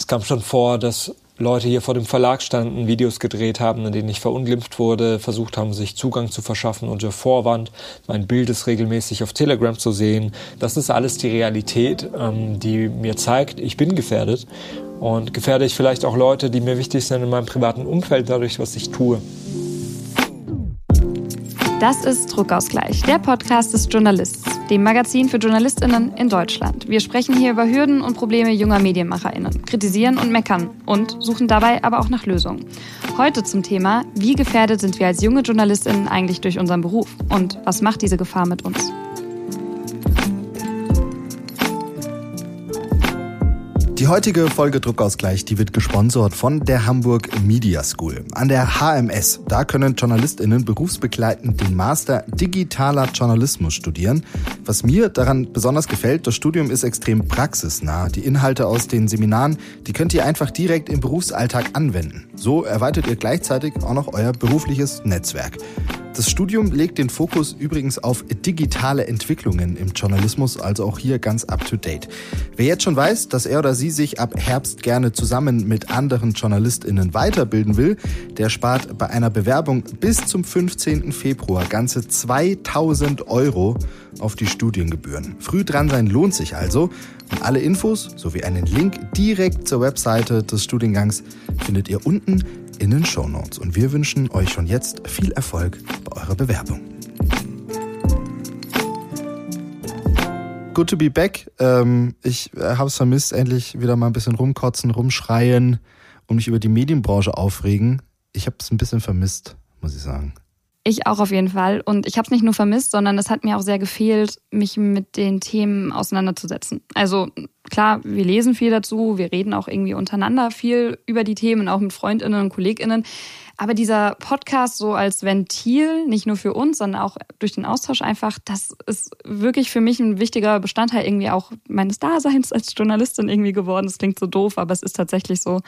Es kam schon vor, dass Leute hier vor dem Verlag standen, Videos gedreht haben, in denen ich verunglimpft wurde, versucht haben, sich Zugang zu verschaffen unter Vorwand. Mein Bild ist regelmäßig auf Telegram zu sehen. Das ist alles die Realität, ähm, die mir zeigt, ich bin gefährdet. Und gefährde ich vielleicht auch Leute, die mir wichtig sind in meinem privaten Umfeld, dadurch, was ich tue. Das ist Druckausgleich, der Podcast des Journalists, dem Magazin für JournalistInnen in Deutschland. Wir sprechen hier über Hürden und Probleme junger MedienmacherInnen, kritisieren und meckern und suchen dabei aber auch nach Lösungen. Heute zum Thema, wie gefährdet sind wir als junge JournalistInnen eigentlich durch unseren Beruf und was macht diese Gefahr mit uns? Die heutige Folge Druckausgleich, die wird gesponsert von der Hamburg Media School. An der HMS, da können JournalistInnen berufsbegleitend den Master Digitaler Journalismus studieren. Was mir daran besonders gefällt, das Studium ist extrem praxisnah. Die Inhalte aus den Seminaren, die könnt ihr einfach direkt im Berufsalltag anwenden. So erweitert ihr gleichzeitig auch noch euer berufliches Netzwerk. Das Studium legt den Fokus übrigens auf digitale Entwicklungen im Journalismus, also auch hier ganz up-to-date. Wer jetzt schon weiß, dass er oder sie sich ab Herbst gerne zusammen mit anderen JournalistInnen weiterbilden will, der spart bei einer Bewerbung bis zum 15. Februar ganze 2000 Euro auf die Studiengebühren. Früh dran sein lohnt sich also. Alle Infos sowie einen Link direkt zur Webseite des Studiengangs findet ihr unten in den Show Notes. Und wir wünschen euch schon jetzt viel Erfolg bei eurer Bewerbung. Good to be back. Ähm, ich äh, habe es vermisst, endlich wieder mal ein bisschen rumkotzen, rumschreien und mich über die Medienbranche aufregen. Ich habe es ein bisschen vermisst, muss ich sagen. Ich auch auf jeden Fall. Und ich habe es nicht nur vermisst, sondern es hat mir auch sehr gefehlt, mich mit den Themen auseinanderzusetzen. Also klar, wir lesen viel dazu, wir reden auch irgendwie untereinander viel über die Themen, auch mit Freundinnen und Kolleginnen. Aber dieser Podcast so als Ventil, nicht nur für uns, sondern auch durch den Austausch einfach, das ist wirklich für mich ein wichtiger Bestandteil irgendwie auch meines Daseins als Journalistin irgendwie geworden. Das klingt so doof, aber es ist tatsächlich so.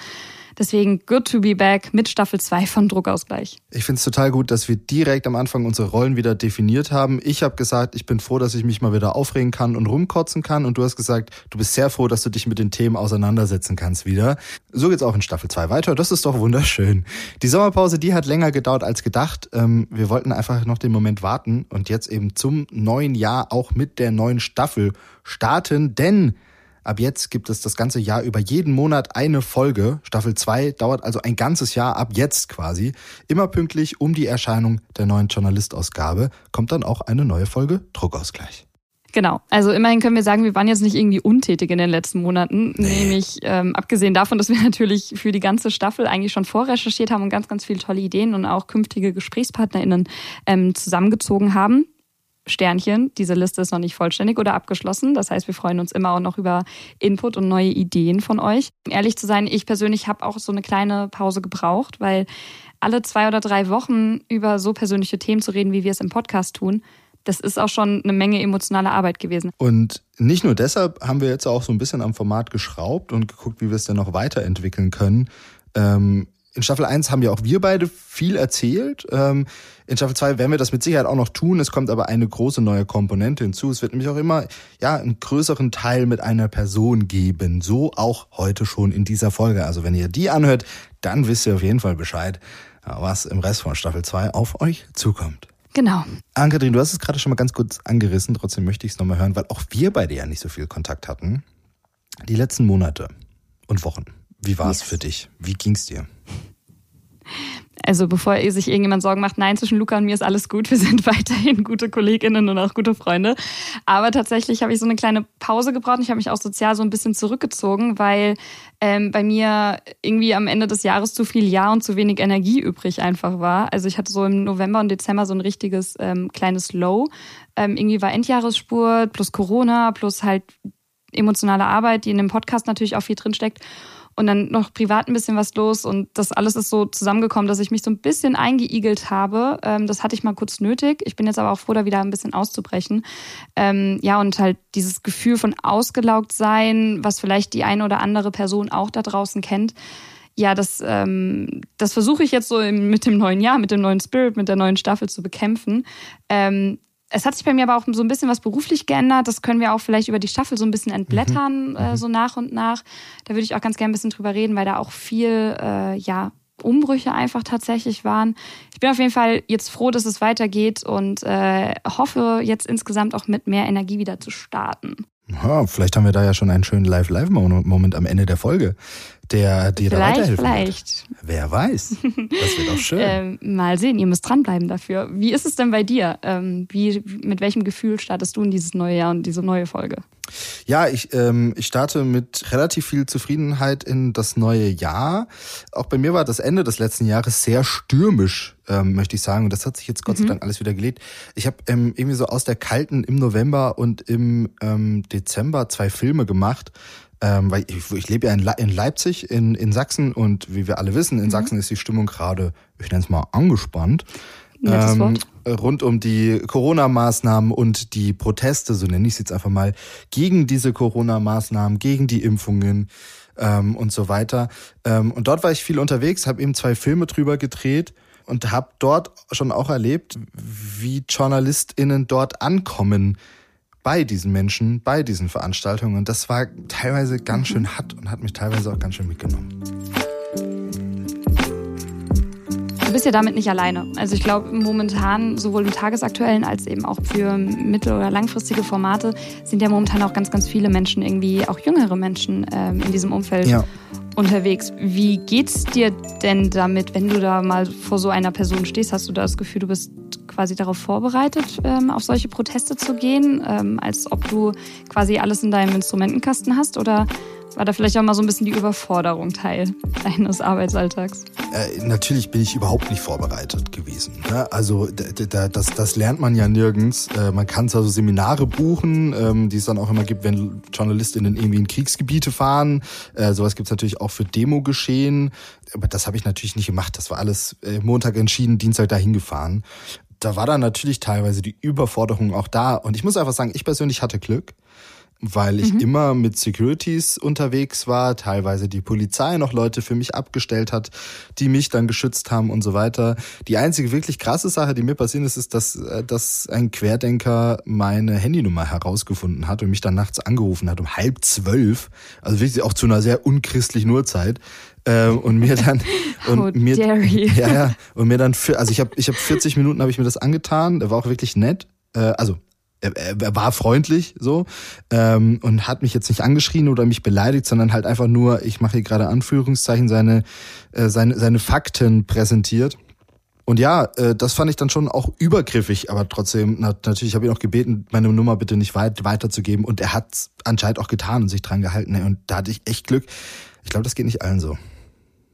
Deswegen good to be back mit Staffel 2 von Druckausgleich. Ich finde es total gut, dass wir direkt am Anfang unsere Rollen wieder definiert haben. Ich habe gesagt, ich bin froh, dass ich mich mal wieder aufregen kann und rumkotzen kann. Und du hast gesagt, du bist sehr froh, dass du dich mit den Themen auseinandersetzen kannst wieder. So geht's auch in Staffel 2 weiter. Das ist doch wunderschön. Die Sommerpause, die hat länger gedauert als gedacht. Ähm, wir wollten einfach noch den Moment warten und jetzt eben zum neuen Jahr auch mit der neuen Staffel starten, denn Ab jetzt gibt es das ganze Jahr über jeden Monat eine Folge. Staffel 2 dauert also ein ganzes Jahr ab jetzt quasi. Immer pünktlich um die Erscheinung der neuen Journalistausgabe kommt dann auch eine neue Folge Druckausgleich. Genau. Also immerhin können wir sagen, wir waren jetzt nicht irgendwie untätig in den letzten Monaten. Nee. Nämlich ähm, abgesehen davon, dass wir natürlich für die ganze Staffel eigentlich schon vorrecherchiert haben und ganz, ganz viele tolle Ideen und auch künftige GesprächspartnerInnen ähm, zusammengezogen haben. Sternchen, diese Liste ist noch nicht vollständig oder abgeschlossen. Das heißt, wir freuen uns immer auch noch über Input und neue Ideen von euch. Um ehrlich zu sein, ich persönlich habe auch so eine kleine Pause gebraucht, weil alle zwei oder drei Wochen über so persönliche Themen zu reden, wie wir es im Podcast tun, das ist auch schon eine Menge emotionale Arbeit gewesen. Und nicht nur deshalb haben wir jetzt auch so ein bisschen am Format geschraubt und geguckt, wie wir es denn noch weiterentwickeln können. Ähm, in Staffel 1 haben ja auch wir beide viel erzählt. Ähm, in Staffel 2 werden wir das mit Sicherheit auch noch tun. Es kommt aber eine große neue Komponente hinzu. Es wird nämlich auch immer ja einen größeren Teil mit einer Person geben. So auch heute schon in dieser Folge. Also wenn ihr die anhört, dann wisst ihr auf jeden Fall Bescheid, was im Rest von Staffel 2 auf euch zukommt. Genau. Ann-Kathrin, du hast es gerade schon mal ganz kurz angerissen. Trotzdem möchte ich es nochmal hören, weil auch wir beide ja nicht so viel Kontakt hatten. Die letzten Monate und Wochen. Wie war es yes. für dich? Wie ging es dir? Also bevor sich irgendjemand Sorgen macht, nein, zwischen Luca und mir ist alles gut. Wir sind weiterhin gute Kolleginnen und auch gute Freunde. Aber tatsächlich habe ich so eine kleine Pause gebraucht. Ich habe mich auch sozial so ein bisschen zurückgezogen, weil ähm, bei mir irgendwie am Ende des Jahres zu viel Jahr und zu wenig Energie übrig einfach war. Also ich hatte so im November und Dezember so ein richtiges ähm, kleines Low. Ähm, irgendwie war Endjahresspurt plus Corona plus halt emotionale Arbeit, die in dem Podcast natürlich auch viel drinsteckt und dann noch privat ein bisschen was los und das alles ist so zusammengekommen, dass ich mich so ein bisschen eingeigelt habe. Ähm, das hatte ich mal kurz nötig. Ich bin jetzt aber auch froh, da wieder ein bisschen auszubrechen. Ähm, ja, und halt dieses Gefühl von ausgelaugt sein, was vielleicht die eine oder andere Person auch da draußen kennt. Ja, das, ähm, das versuche ich jetzt so mit dem neuen Jahr, mit dem neuen Spirit, mit der neuen Staffel zu bekämpfen. Es hat sich bei mir aber auch so ein bisschen was beruflich geändert. Das können wir auch vielleicht über die Staffel so ein bisschen entblättern, mhm. äh, so nach und nach. Da würde ich auch ganz gerne ein bisschen drüber reden, weil da auch viel, äh, ja, Umbrüche einfach tatsächlich waren. Ich bin auf jeden Fall jetzt froh, dass es weitergeht und äh, hoffe jetzt insgesamt auch mit mehr Energie wieder zu starten. Ja, vielleicht haben wir da ja schon einen schönen Live-Live-Moment am Ende der Folge, der dir da weiterhelfen Vielleicht. Wird. Wer weiß. Das wird auch schön. ähm, mal sehen, ihr müsst dranbleiben dafür. Wie ist es denn bei dir? Ähm, wie, mit welchem Gefühl startest du in dieses neue Jahr und diese neue Folge? Ja, ich, ähm, ich starte mit relativ viel Zufriedenheit in das neue Jahr. Auch bei mir war das Ende des letzten Jahres sehr stürmisch, ähm, möchte ich sagen. Und das hat sich jetzt Gott sei mhm. Dank alles wieder gelegt. Ich habe ähm, irgendwie so aus der kalten im November und im ähm, Dezember zwei Filme gemacht. Ähm, weil ich, ich lebe ja in, Le in Leipzig, in, in Sachsen und wie wir alle wissen, in mhm. Sachsen ist die Stimmung gerade, ich nenne es mal, angespannt. Ähm, rund um die Corona-Maßnahmen und die Proteste, so nenne ich es jetzt einfach mal, gegen diese Corona-Maßnahmen, gegen die Impfungen ähm, und so weiter. Ähm, und dort war ich viel unterwegs, habe eben zwei Filme drüber gedreht und habe dort schon auch erlebt, wie JournalistInnen dort ankommen bei diesen Menschen, bei diesen Veranstaltungen. Und das war teilweise ganz schön hart und hat mich teilweise auch ganz schön mitgenommen. Du bist ja damit nicht alleine. Also ich glaube, momentan, sowohl im tagesaktuellen als eben auch für mittel- oder langfristige Formate, sind ja momentan auch ganz, ganz viele Menschen, irgendwie auch jüngere Menschen ähm, in diesem Umfeld ja. unterwegs. Wie geht's dir denn damit, wenn du da mal vor so einer Person stehst? Hast du da das Gefühl, du bist quasi darauf vorbereitet, ähm, auf solche Proteste zu gehen, ähm, als ob du quasi alles in deinem Instrumentenkasten hast? Oder war da vielleicht auch mal so ein bisschen die Überforderung Teil deines Arbeitsalltags? Äh, natürlich bin ich überhaupt nicht vorbereitet gewesen. Ne? Also das, das lernt man ja nirgends. Äh, man kann zwar so Seminare buchen, ähm, die es dann auch immer gibt, wenn JournalistInnen irgendwie in Kriegsgebiete fahren. Äh, sowas gibt es natürlich auch für Demo-Geschehen. Aber das habe ich natürlich nicht gemacht. Das war alles äh, Montag entschieden, Dienstag dahin gefahren. Da war dann natürlich teilweise die Überforderung auch da. Und ich muss einfach sagen, ich persönlich hatte Glück weil ich mhm. immer mit Securities unterwegs war, teilweise die Polizei noch Leute für mich abgestellt hat, die mich dann geschützt haben und so weiter. Die einzige wirklich krasse Sache, die mir passiert ist, ist, dass, äh, dass ein Querdenker meine Handynummer herausgefunden hat und mich dann nachts angerufen hat um halb zwölf, also wirklich auch zu einer sehr unchristlichen Uhrzeit. Äh, und mir dann und oh, mir ja ja und mir dann für also ich habe ich habe 40 Minuten habe ich mir das angetan der war auch wirklich nett äh, also er, er war freundlich so ähm, und hat mich jetzt nicht angeschrien oder mich beleidigt, sondern halt einfach nur, ich mache hier gerade Anführungszeichen, seine, äh, seine, seine Fakten präsentiert. Und ja, äh, das fand ich dann schon auch übergriffig, aber trotzdem, na, natürlich habe ich ihn auch gebeten, meine Nummer bitte nicht weit, weiterzugeben. Und er hat anscheinend auch getan und sich dran gehalten. Und da hatte ich echt Glück. Ich glaube, das geht nicht allen so.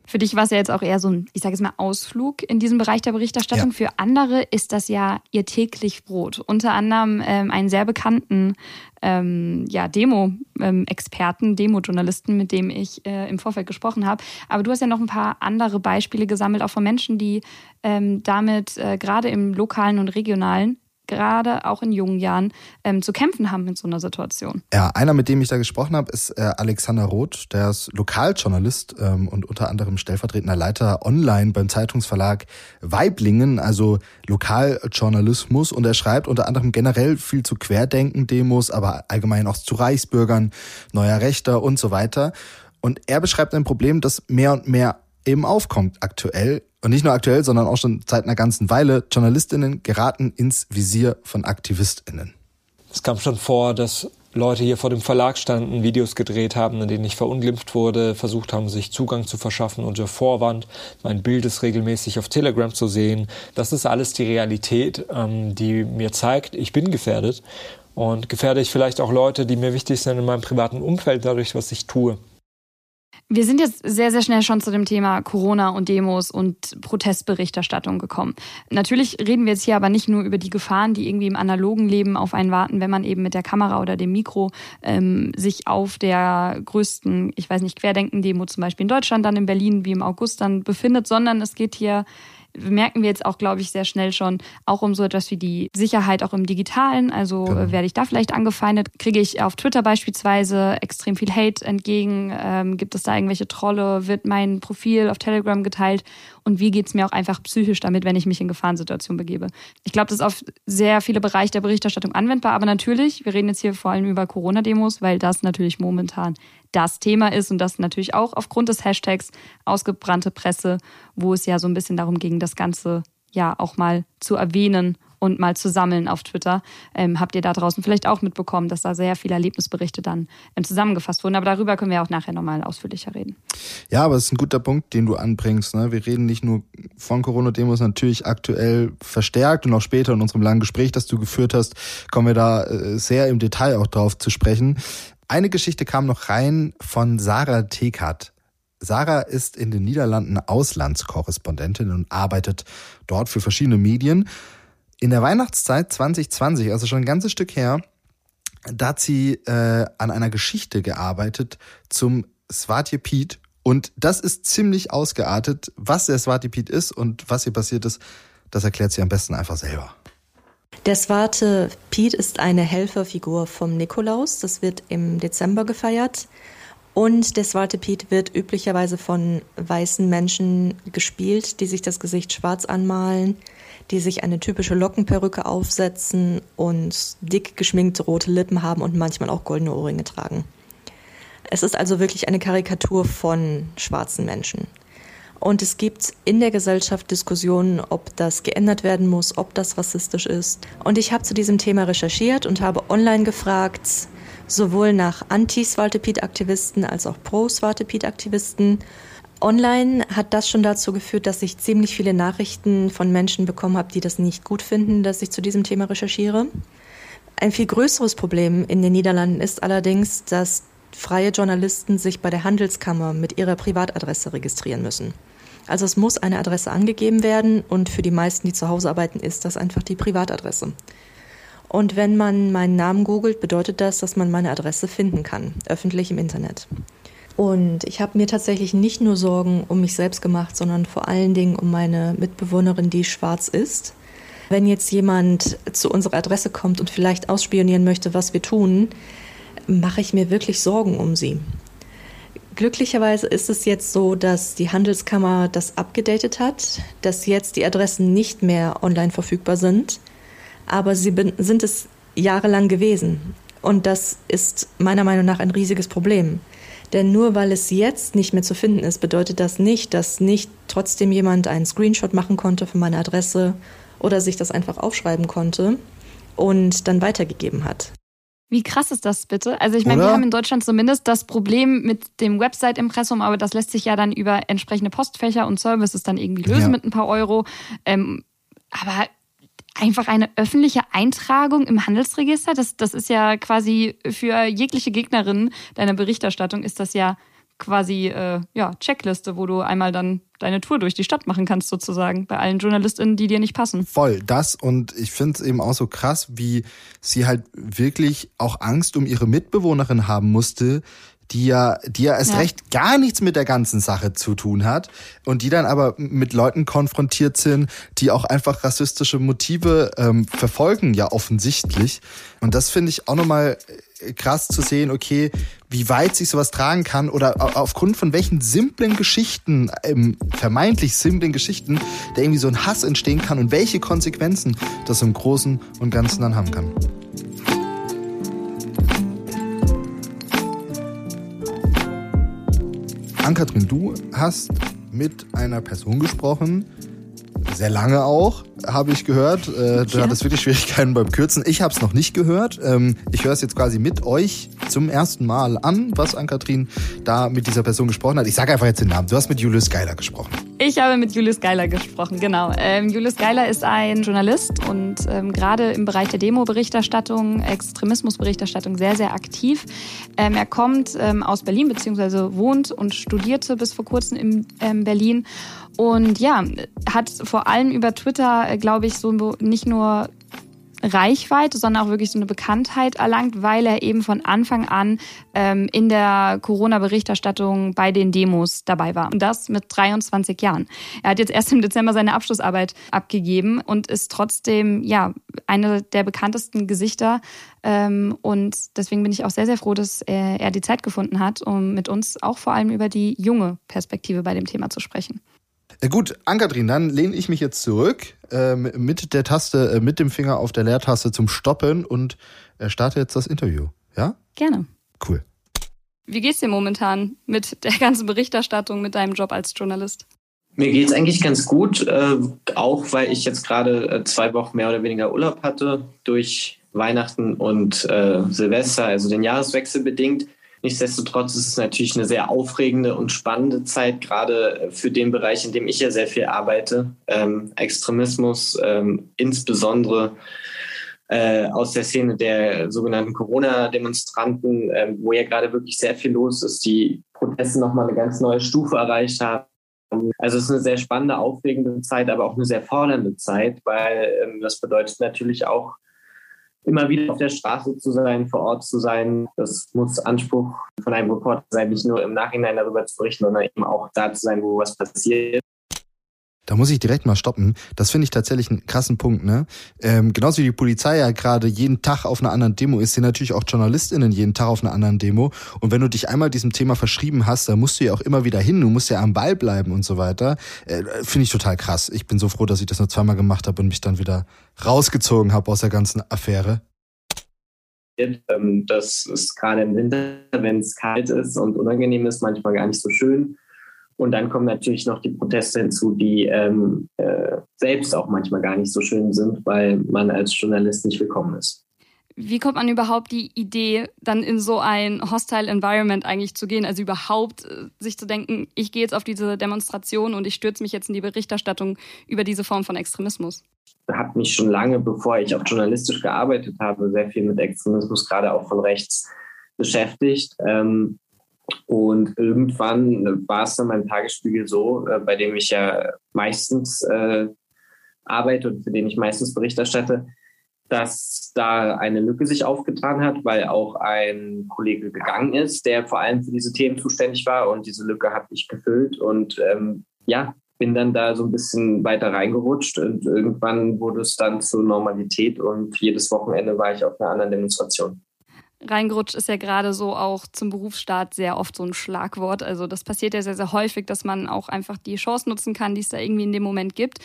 Für dich war es ja jetzt auch eher so ein, ich sage jetzt mal, Ausflug in diesem Bereich der Berichterstattung. Ja. Für andere ist das ja ihr täglich Brot. Unter anderem ähm, einen sehr bekannten ähm, ja, Demo-Experten, Demo-Journalisten, mit dem ich äh, im Vorfeld gesprochen habe. Aber du hast ja noch ein paar andere Beispiele gesammelt, auch von Menschen, die ähm, damit äh, gerade im lokalen und regionalen gerade auch in jungen Jahren ähm, zu kämpfen haben mit so einer Situation. Ja, einer, mit dem ich da gesprochen habe, ist äh, Alexander Roth, der ist Lokaljournalist ähm, und unter anderem stellvertretender Leiter online beim Zeitungsverlag Weiblingen, also Lokaljournalismus. Und er schreibt unter anderem generell viel zu Querdenken-Demos, aber allgemein auch zu Reichsbürgern, neuer Rechter und so weiter. Und er beschreibt ein Problem, das mehr und mehr eben aufkommt aktuell und nicht nur aktuell, sondern auch schon seit einer ganzen Weile, Journalistinnen geraten ins Visier von Aktivistinnen. Es kam schon vor, dass Leute hier vor dem Verlag standen, Videos gedreht haben, in denen ich verunglimpft wurde, versucht haben, sich Zugang zu verschaffen unter Vorwand. Mein Bild ist regelmäßig auf Telegram zu sehen. Das ist alles die Realität, ähm, die mir zeigt, ich bin gefährdet und gefährde ich vielleicht auch Leute, die mir wichtig sind in meinem privaten Umfeld, dadurch, was ich tue. Wir sind jetzt sehr, sehr schnell schon zu dem Thema Corona und Demos und Protestberichterstattung gekommen. Natürlich reden wir jetzt hier aber nicht nur über die Gefahren, die irgendwie im analogen Leben auf einen warten, wenn man eben mit der Kamera oder dem Mikro ähm, sich auf der größten, ich weiß nicht, Querdenken-Demo zum Beispiel in Deutschland, dann in Berlin wie im August dann befindet, sondern es geht hier merken wir jetzt auch, glaube ich, sehr schnell schon, auch um so etwas wie die Sicherheit auch im Digitalen. Also genau. werde ich da vielleicht angefeindet? Kriege ich auf Twitter beispielsweise extrem viel Hate entgegen? Ähm, gibt es da irgendwelche Trolle? Wird mein Profil auf Telegram geteilt? Und wie geht es mir auch einfach psychisch damit, wenn ich mich in Gefahrensituationen begebe? Ich glaube, das ist auf sehr viele Bereiche der Berichterstattung anwendbar. Aber natürlich, wir reden jetzt hier vor allem über Corona-Demos, weil das natürlich momentan das Thema ist und das natürlich auch aufgrund des Hashtags ausgebrannte Presse, wo es ja so ein bisschen darum ging, das Ganze ja auch mal zu erwähnen und mal zu sammeln auf Twitter. Ähm, habt ihr da draußen vielleicht auch mitbekommen, dass da sehr viele Erlebnisberichte dann ähm, zusammengefasst wurden. Aber darüber können wir auch nachher nochmal ausführlicher reden. Ja, aber es ist ein guter Punkt, den du anbringst. Ne? Wir reden nicht nur von Corona-Demos, natürlich aktuell verstärkt und auch später in unserem langen Gespräch, das du geführt hast, kommen wir da äh, sehr im Detail auch drauf zu sprechen. Eine Geschichte kam noch rein von Sarah Tekert. Sarah ist in den Niederlanden Auslandskorrespondentin und arbeitet dort für verschiedene Medien. In der Weihnachtszeit 2020, also schon ein ganzes Stück her, da hat sie äh, an einer Geschichte gearbeitet zum Svatje Piet. Und das ist ziemlich ausgeartet. Was der Svatje Piet ist und was hier passiert ist, das erklärt sie am besten einfach selber. Der Swarte Piet ist eine Helferfigur vom Nikolaus. Das wird im Dezember gefeiert. Und der Swarte Piet wird üblicherweise von weißen Menschen gespielt, die sich das Gesicht schwarz anmalen, die sich eine typische Lockenperücke aufsetzen und dick geschminkte rote Lippen haben und manchmal auch goldene Ohrringe tragen. Es ist also wirklich eine Karikatur von schwarzen Menschen. Und es gibt in der Gesellschaft Diskussionen, ob das geändert werden muss, ob das rassistisch ist. Und ich habe zu diesem Thema recherchiert und habe online gefragt, sowohl nach Anti-Swaltepid-Aktivisten als auch Pro-Swaltepid-Aktivisten. Online hat das schon dazu geführt, dass ich ziemlich viele Nachrichten von Menschen bekommen habe, die das nicht gut finden, dass ich zu diesem Thema recherchiere. Ein viel größeres Problem in den Niederlanden ist allerdings, dass freie Journalisten sich bei der Handelskammer mit ihrer Privatadresse registrieren müssen. Also es muss eine Adresse angegeben werden und für die meisten, die zu Hause arbeiten, ist das einfach die Privatadresse. Und wenn man meinen Namen googelt, bedeutet das, dass man meine Adresse finden kann, öffentlich im Internet. Und ich habe mir tatsächlich nicht nur Sorgen um mich selbst gemacht, sondern vor allen Dingen um meine Mitbewohnerin, die schwarz ist. Wenn jetzt jemand zu unserer Adresse kommt und vielleicht ausspionieren möchte, was wir tun, mache ich mir wirklich Sorgen um sie. Glücklicherweise ist es jetzt so, dass die Handelskammer das abgedatet hat, dass jetzt die Adressen nicht mehr online verfügbar sind, aber sie sind es jahrelang gewesen. Und das ist meiner Meinung nach ein riesiges Problem. Denn nur weil es jetzt nicht mehr zu finden ist, bedeutet das nicht, dass nicht trotzdem jemand einen Screenshot machen konnte von meiner Adresse oder sich das einfach aufschreiben konnte und dann weitergegeben hat. Wie krass ist das bitte? Also ich meine, wir haben in Deutschland zumindest das Problem mit dem Website-Impressum, aber das lässt sich ja dann über entsprechende Postfächer und Services dann irgendwie lösen ja. mit ein paar Euro. Ähm, aber einfach eine öffentliche Eintragung im Handelsregister, das, das ist ja quasi für jegliche Gegnerin deiner Berichterstattung ist das ja quasi äh, ja, Checkliste, wo du einmal dann deine Tour durch die Stadt machen kannst, sozusagen, bei allen JournalistInnen, die dir nicht passen. Voll, das und ich finde es eben auch so krass, wie sie halt wirklich auch Angst um ihre Mitbewohnerin haben musste, die ja, die ja erst ja. recht gar nichts mit der ganzen Sache zu tun hat und die dann aber mit Leuten konfrontiert sind, die auch einfach rassistische Motive ähm, verfolgen, ja offensichtlich. Und das finde ich auch nochmal krass zu sehen, okay, wie weit sich sowas tragen kann oder aufgrund von welchen simplen Geschichten, ähm, vermeintlich simplen Geschichten, da irgendwie so ein Hass entstehen kann und welche Konsequenzen das im Großen und Ganzen dann haben kann. Ankatrin, du hast mit einer Person gesprochen, sehr lange auch, habe ich gehört. Äh, du ja. hattest wirklich Schwierigkeiten beim Kürzen. Ich habe es noch nicht gehört. Ähm, ich höre es jetzt quasi mit euch zum ersten Mal an, was Ann-Kathrin da mit dieser Person gesprochen hat. Ich sage einfach jetzt den Namen. Du hast mit Julius Geiler gesprochen. Ich habe mit Julius Geiler gesprochen, genau. Ähm, Julius Geiler ist ein Journalist und ähm, gerade im Bereich der Demo-Berichterstattung, Extremismus-Berichterstattung sehr, sehr aktiv. Ähm, er kommt ähm, aus Berlin beziehungsweise wohnt und studierte bis vor kurzem in ähm, Berlin und ja, hat vor allem über Twitter, äh, glaube ich, so nicht nur Reichweite, sondern auch wirklich so eine Bekanntheit erlangt, weil er eben von Anfang an ähm, in der Corona-Berichterstattung bei den Demos dabei war. Und das mit 23 Jahren. Er hat jetzt erst im Dezember seine Abschlussarbeit abgegeben und ist trotzdem ja eine der bekanntesten Gesichter. Ähm, und deswegen bin ich auch sehr, sehr froh, dass er, er die Zeit gefunden hat, um mit uns auch vor allem über die junge Perspektive bei dem Thema zu sprechen. Äh, gut, Ankatrin, dann lehne ich mich jetzt zurück äh, mit der Taste, äh, mit dem Finger auf der Leertaste zum Stoppen und äh, starte jetzt das Interview. Ja? Gerne. Cool. Wie geht's dir momentan mit der ganzen Berichterstattung, mit deinem Job als Journalist? Mir geht's eigentlich ganz gut, äh, auch weil ich jetzt gerade äh, zwei Wochen mehr oder weniger Urlaub hatte durch Weihnachten und Silvester, also den Jahreswechsel bedingt. Nichtsdestotrotz ist es natürlich eine sehr aufregende und spannende Zeit, gerade für den Bereich, in dem ich ja sehr viel arbeite. Ähm, Extremismus, ähm, insbesondere äh, aus der Szene der sogenannten Corona-Demonstranten, äh, wo ja gerade wirklich sehr viel los ist, die Proteste nochmal eine ganz neue Stufe erreicht haben. Also es ist eine sehr spannende, aufregende Zeit, aber auch eine sehr fordernde Zeit, weil ähm, das bedeutet natürlich auch, immer wieder auf der Straße zu sein, vor Ort zu sein. Das muss Anspruch von einem Reporter sein, nicht nur im Nachhinein darüber zu berichten, sondern eben auch da zu sein, wo was passiert. Da muss ich direkt mal stoppen. Das finde ich tatsächlich einen krassen Punkt, ne? Ähm, genauso wie die Polizei ja gerade jeden Tag auf einer anderen Demo ist, sind natürlich auch JournalistInnen jeden Tag auf einer anderen Demo. Und wenn du dich einmal diesem Thema verschrieben hast, dann musst du ja auch immer wieder hin. Du musst ja am Ball bleiben und so weiter. Äh, finde ich total krass. Ich bin so froh, dass ich das nur zweimal gemacht habe und mich dann wieder rausgezogen habe aus der ganzen Affäre. Ähm, das ist gerade im Winter, wenn es kalt ist und unangenehm ist, manchmal gar nicht so schön. Und dann kommen natürlich noch die Proteste hinzu, die ähm, äh, selbst auch manchmal gar nicht so schön sind, weil man als Journalist nicht willkommen ist. Wie kommt man überhaupt die Idee, dann in so ein hostile Environment eigentlich zu gehen? Also überhaupt äh, sich zu denken, ich gehe jetzt auf diese Demonstration und ich stürze mich jetzt in die Berichterstattung über diese Form von Extremismus? Ich habe mich schon lange, bevor ich auch journalistisch gearbeitet habe, sehr viel mit Extremismus, gerade auch von rechts, beschäftigt. Ähm, und irgendwann war es dann beim Tagesspiegel so, äh, bei dem ich ja meistens äh, arbeite und für den ich meistens Bericht erstatte, dass da eine Lücke sich aufgetan hat, weil auch ein Kollege gegangen ist, der vor allem für diese Themen zuständig war und diese Lücke hat mich gefüllt und ähm, ja, bin dann da so ein bisschen weiter reingerutscht und irgendwann wurde es dann zur Normalität und jedes Wochenende war ich auf einer anderen Demonstration. Reingerutscht ist ja gerade so auch zum Berufsstart sehr oft so ein Schlagwort. Also das passiert ja sehr, sehr häufig, dass man auch einfach die Chance nutzen kann, die es da irgendwie in dem Moment gibt.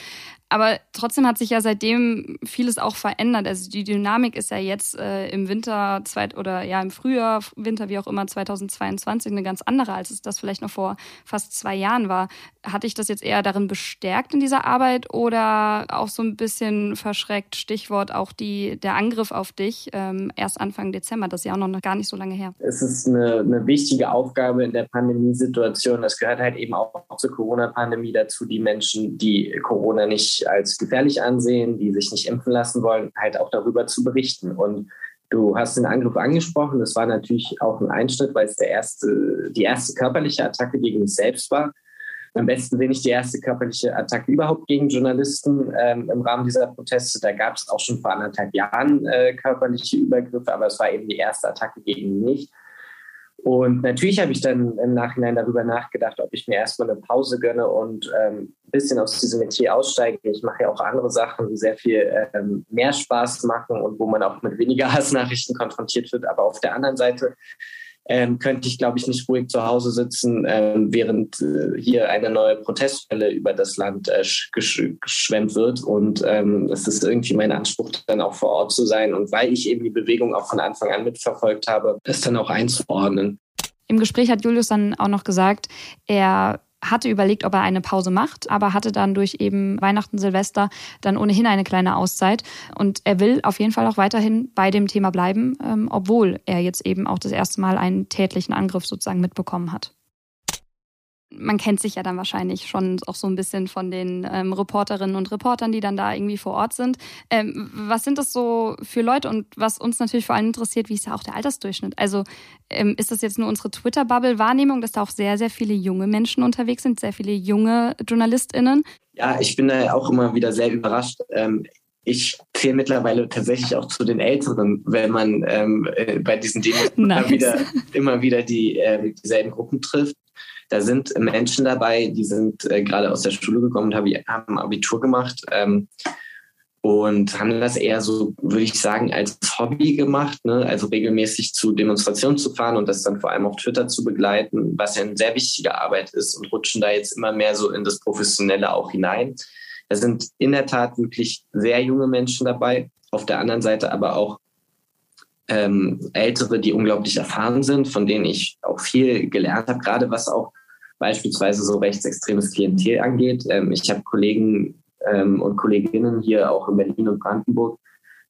Aber trotzdem hat sich ja seitdem vieles auch verändert. Also die Dynamik ist ja jetzt äh, im Winter zweit oder ja im Frühjahr, Winter wie auch immer 2022 eine ganz andere, als es das vielleicht noch vor fast zwei Jahren war. Hatte ich das jetzt eher darin bestärkt in dieser Arbeit oder auch so ein bisschen verschreckt? Stichwort auch die, der Angriff auf dich ähm, erst Anfang Dezember. Das ist ja auch noch gar nicht so lange her. Es ist eine, eine wichtige Aufgabe in der Pandemiesituation. Das gehört halt eben auch zur Corona-Pandemie dazu, die Menschen, die Corona nicht als gefährlich ansehen, die sich nicht impfen lassen wollen, halt auch darüber zu berichten. Und du hast den Angriff angesprochen. Das war natürlich auch ein Einschnitt, weil es der erste, die erste körperliche Attacke gegen mich selbst war. Am besten sehe ich die erste körperliche Attacke überhaupt gegen Journalisten ähm, im Rahmen dieser Proteste. Da gab es auch schon vor anderthalb Jahren äh, körperliche Übergriffe, aber es war eben die erste Attacke gegen mich. Und natürlich habe ich dann im Nachhinein darüber nachgedacht, ob ich mir erstmal eine Pause gönne und ähm, ein bisschen aus diesem Metier aussteige. Ich mache ja auch andere Sachen, die sehr viel ähm, mehr Spaß machen und wo man auch mit weniger Hassnachrichten konfrontiert wird. Aber auf der anderen Seite ähm, könnte ich, glaube ich, nicht ruhig zu Hause sitzen, ähm, während äh, hier eine neue Protestwelle über das Land äh, gesch geschwemmt wird. Und ähm, es ist irgendwie mein Anspruch, dann auch vor Ort zu sein. Und weil ich eben die Bewegung auch von Anfang an mitverfolgt habe, das dann auch einzuordnen. Im Gespräch hat Julius dann auch noch gesagt, er hatte überlegt, ob er eine Pause macht, aber hatte dann durch eben Weihnachten, Silvester dann ohnehin eine kleine Auszeit. Und er will auf jeden Fall auch weiterhin bei dem Thema bleiben, ähm, obwohl er jetzt eben auch das erste Mal einen tätlichen Angriff sozusagen mitbekommen hat man kennt sich ja dann wahrscheinlich schon auch so ein bisschen von den ähm, Reporterinnen und Reportern, die dann da irgendwie vor Ort sind. Ähm, was sind das so für Leute und was uns natürlich vor allem interessiert, wie ist da auch der Altersdurchschnitt? Also ähm, ist das jetzt nur unsere Twitter-Bubble-Wahrnehmung, dass da auch sehr, sehr viele junge Menschen unterwegs sind, sehr viele junge JournalistInnen? Ja, ich bin da auch immer wieder sehr überrascht. Ähm, ich zähle mittlerweile tatsächlich auch zu den Älteren, wenn man ähm, äh, bei diesen Demos nice. immer wieder, immer wieder die, äh, dieselben Gruppen trifft. Da sind Menschen dabei, die sind äh, gerade aus der Schule gekommen und haben Abitur gemacht ähm, und haben das eher so, würde ich sagen, als Hobby gemacht, ne? also regelmäßig zu Demonstrationen zu fahren und das dann vor allem auf Twitter zu begleiten, was ja eine sehr wichtige Arbeit ist und rutschen da jetzt immer mehr so in das Professionelle auch hinein. Da sind in der Tat wirklich sehr junge Menschen dabei, auf der anderen Seite aber auch ähm, Ältere, die unglaublich erfahren sind, von denen ich auch viel gelernt habe, gerade was auch beispielsweise so rechtsextremes Klientel angeht. Ähm, ich habe Kollegen ähm, und Kolleginnen hier auch in Berlin und Brandenburg,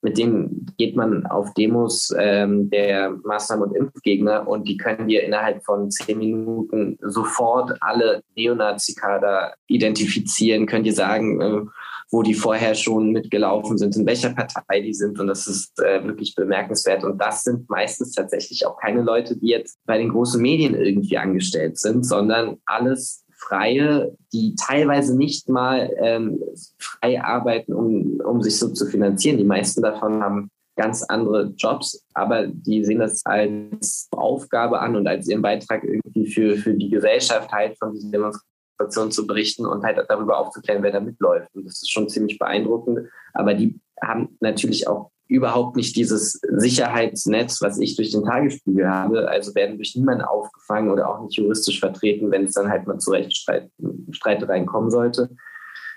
mit denen geht man auf Demos ähm, der Maßnahmen- und Impfgegner und die können dir innerhalb von zehn Minuten sofort alle Neonazi-Kader identifizieren, können dir sagen, äh, wo die vorher schon mitgelaufen sind, in welcher Partei die sind. Und das ist äh, wirklich bemerkenswert. Und das sind meistens tatsächlich auch keine Leute, die jetzt bei den großen Medien irgendwie angestellt sind, sondern alles Freie, die teilweise nicht mal ähm, frei arbeiten, um, um sich so zu finanzieren. Die meisten davon haben ganz andere Jobs, aber die sehen das als Aufgabe an und als ihren Beitrag irgendwie für, für die Gesellschaft halt von diesen Demonstrationen zu berichten und halt darüber aufzuklären, wer da mitläuft. Und das ist schon ziemlich beeindruckend. Aber die haben natürlich auch überhaupt nicht dieses Sicherheitsnetz, was ich durch den Tagesspiegel habe. Also werden durch niemanden aufgefangen oder auch nicht juristisch vertreten, wenn es dann halt mal zu Rechtsstreitereien kommen sollte.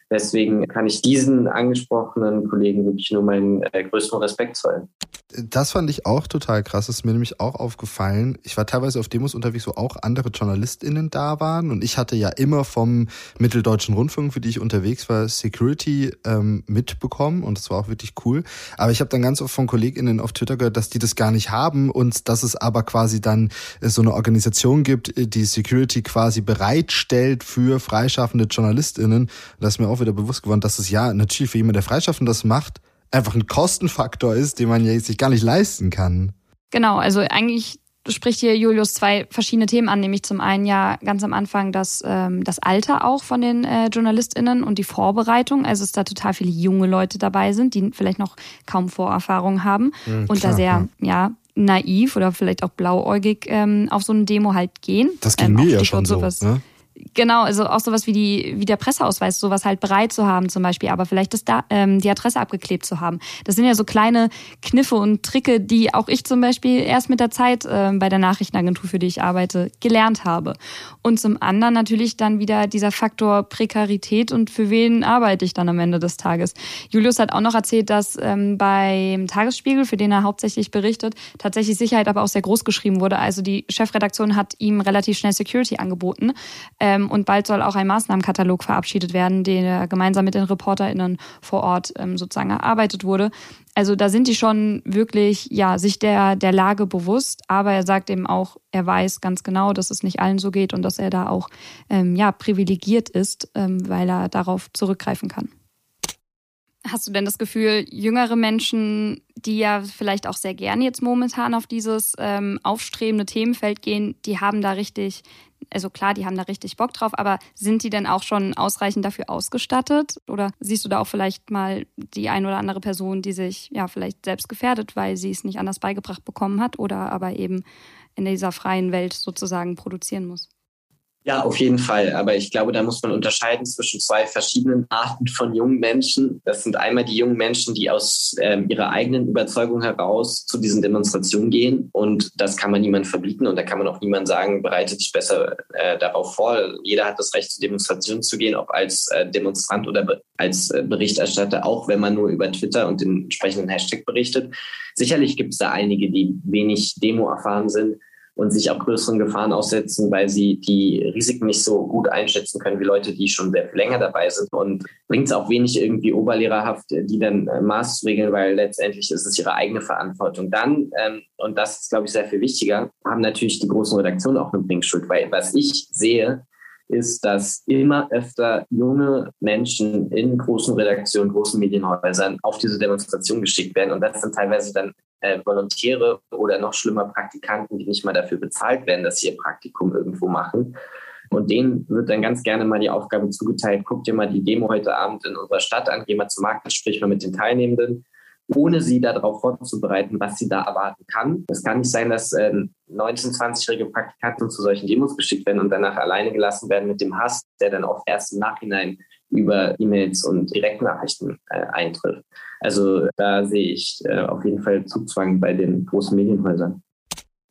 Deswegen kann ich diesen angesprochenen Kollegen wirklich nur meinen äh, größten Respekt zollen. Das fand ich auch total krass. Das ist mir nämlich auch aufgefallen. Ich war teilweise auf Demos unterwegs, wo auch andere JournalistInnen da waren. Und ich hatte ja immer vom Mitteldeutschen Rundfunk, für die ich unterwegs war, Security ähm, mitbekommen. Und das war auch wirklich cool. Aber ich habe dann ganz oft von KollegInnen auf Twitter gehört, dass die das gar nicht haben und dass es aber quasi dann äh, so eine Organisation gibt, äh, die Security quasi bereitstellt für freischaffende JournalistInnen. Das ist mir auch wieder bewusst geworden, dass es ja natürlich für jemanden, der freischaffend das macht, einfach ein Kostenfaktor ist, den man ja sich gar nicht leisten kann. Genau, also eigentlich spricht hier Julius zwei verschiedene Themen an, nämlich zum einen ja ganz am Anfang das, ähm, das Alter auch von den äh, JournalistInnen und die Vorbereitung, also dass da total viele junge Leute dabei sind, die vielleicht noch kaum Vorerfahrung haben mhm, und klar, da sehr, ja. ja. naiv oder vielleicht auch blauäugig ähm, auf so eine Demo halt gehen. Das ging ähm, mir ja schon so. Ne? Genau, also auch sowas wie die wie der Presseausweis, sowas halt bereit zu haben zum Beispiel, aber vielleicht das da, ähm, die Adresse abgeklebt zu haben. Das sind ja so kleine Kniffe und Tricke, die auch ich zum Beispiel erst mit der Zeit äh, bei der Nachrichtenagentur, für die ich arbeite, gelernt habe. Und zum anderen natürlich dann wieder dieser Faktor Prekarität und für wen arbeite ich dann am Ende des Tages. Julius hat auch noch erzählt, dass ähm, beim Tagesspiegel, für den er hauptsächlich berichtet, tatsächlich Sicherheit aber auch sehr groß geschrieben wurde. Also die Chefredaktion hat ihm relativ schnell Security angeboten. Ähm, und bald soll auch ein Maßnahmenkatalog verabschiedet werden, der gemeinsam mit den ReporterInnen vor Ort ähm, sozusagen erarbeitet wurde. Also da sind die schon wirklich, ja, sich der, der Lage bewusst, aber er sagt eben auch, er weiß ganz genau, dass es nicht allen so geht und dass er da auch, ähm, ja, privilegiert ist, ähm, weil er darauf zurückgreifen kann. Hast du denn das Gefühl, jüngere Menschen, die ja vielleicht auch sehr gerne jetzt momentan auf dieses ähm, aufstrebende Themenfeld gehen, die haben da richtig also klar, die haben da richtig Bock drauf, aber sind die denn auch schon ausreichend dafür ausgestattet? Oder siehst du da auch vielleicht mal die ein oder andere Person, die sich ja vielleicht selbst gefährdet, weil sie es nicht anders beigebracht bekommen hat oder aber eben in dieser freien Welt sozusagen produzieren muss? Ja, auf jeden Fall. Aber ich glaube, da muss man unterscheiden zwischen zwei verschiedenen Arten von jungen Menschen. Das sind einmal die jungen Menschen, die aus äh, ihrer eigenen Überzeugung heraus zu diesen Demonstrationen gehen. Und das kann man niemand verbieten. Und da kann man auch niemand sagen, bereite dich besser äh, darauf vor. Jeder hat das Recht, zu Demonstrationen zu gehen, ob als äh, Demonstrant oder be als äh, Berichterstatter, auch wenn man nur über Twitter und den entsprechenden Hashtag berichtet. Sicherlich gibt es da einige, die wenig Demo erfahren sind und sich auch größeren Gefahren aussetzen, weil sie die Risiken nicht so gut einschätzen können wie Leute, die schon sehr viel länger dabei sind. Und bringt es auch wenig irgendwie oberlehrerhaft, die dann äh, Maß zu regeln, weil letztendlich ist es ihre eigene Verantwortung. Dann, ähm, und das ist, glaube ich, sehr viel wichtiger, haben natürlich die großen Redaktionen auch eine Bringschuld, weil was ich sehe, ist, dass immer öfter junge Menschen in großen Redaktionen, großen Medienhäusern auf diese Demonstration geschickt werden. Und das sind teilweise dann äh, Volontäre oder noch schlimmer Praktikanten, die nicht mal dafür bezahlt werden, dass sie ihr Praktikum irgendwo machen. Und denen wird dann ganz gerne mal die Aufgabe zugeteilt, guck dir mal die Demo heute Abend in unserer Stadt an, geh mal zum Markt, sprich mal mit den Teilnehmenden ohne sie darauf vorzubereiten, was sie da erwarten kann. Es kann nicht sein, dass äh, 19-, 20-jährige Praktikanten zu solchen Demos geschickt werden und danach alleine gelassen werden mit dem Hass, der dann auch erst im Nachhinein über E-Mails und Direktnachrichten äh, eintrifft. Also da sehe ich äh, auf jeden Fall Zugzwang bei den großen Medienhäusern.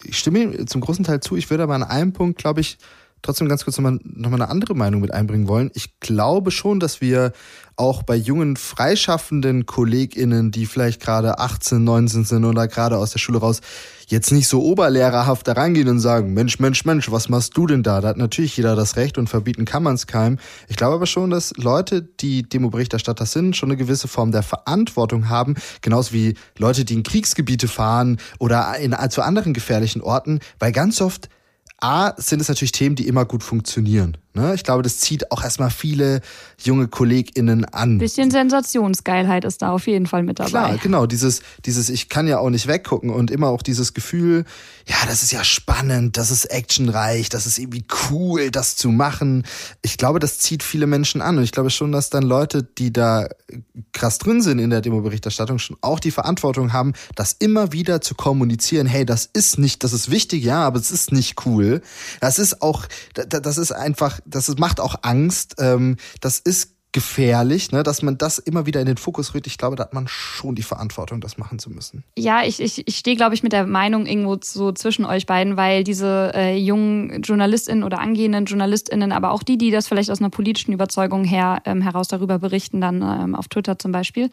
Ich stimme zum großen Teil zu. Ich würde aber an einem Punkt, glaube ich, trotzdem ganz kurz nochmal noch mal eine andere Meinung mit einbringen wollen. Ich glaube schon, dass wir auch bei jungen freischaffenden KollegInnen, die vielleicht gerade 18, 19 sind oder gerade aus der Schule raus, jetzt nicht so oberlehrerhaft da rangehen und sagen, Mensch, Mensch, Mensch, was machst du denn da? Da hat natürlich jeder das Recht und verbieten kann man es keinem. Ich glaube aber schon, dass Leute, die Demo-Berichterstatter sind, schon eine gewisse Form der Verantwortung haben, genauso wie Leute, die in Kriegsgebiete fahren oder in, zu anderen gefährlichen Orten, weil ganz oft A, sind es natürlich Themen, die immer gut funktionieren. Ne? Ich glaube, das zieht auch erstmal viele junge KollegInnen an. Bisschen Sensationsgeilheit ist da auf jeden Fall mit dabei. Klar, genau. Dieses, dieses, ich kann ja auch nicht weggucken und immer auch dieses Gefühl, ja, das ist ja spannend, das ist actionreich, das ist irgendwie cool, das zu machen. Ich glaube, das zieht viele Menschen an und ich glaube schon, dass dann Leute, die da krass drin sind in der Demo-Berichterstattung, schon auch die Verantwortung haben, das immer wieder zu kommunizieren. Hey, das ist nicht, das ist wichtig, ja, aber es ist nicht cool. Das ist auch, das ist einfach das macht auch Angst. Ähm, das ist gefährlich, ne, dass man das immer wieder in den Fokus rückt. Ich glaube, da hat man schon die Verantwortung, das machen zu müssen. Ja, ich, ich, ich stehe, glaube ich, mit der Meinung irgendwo so zwischen euch beiden, weil diese äh, jungen JournalistInnen oder angehenden JournalistInnen, aber auch die, die das vielleicht aus einer politischen Überzeugung her ähm, heraus darüber berichten, dann ähm, auf Twitter zum Beispiel,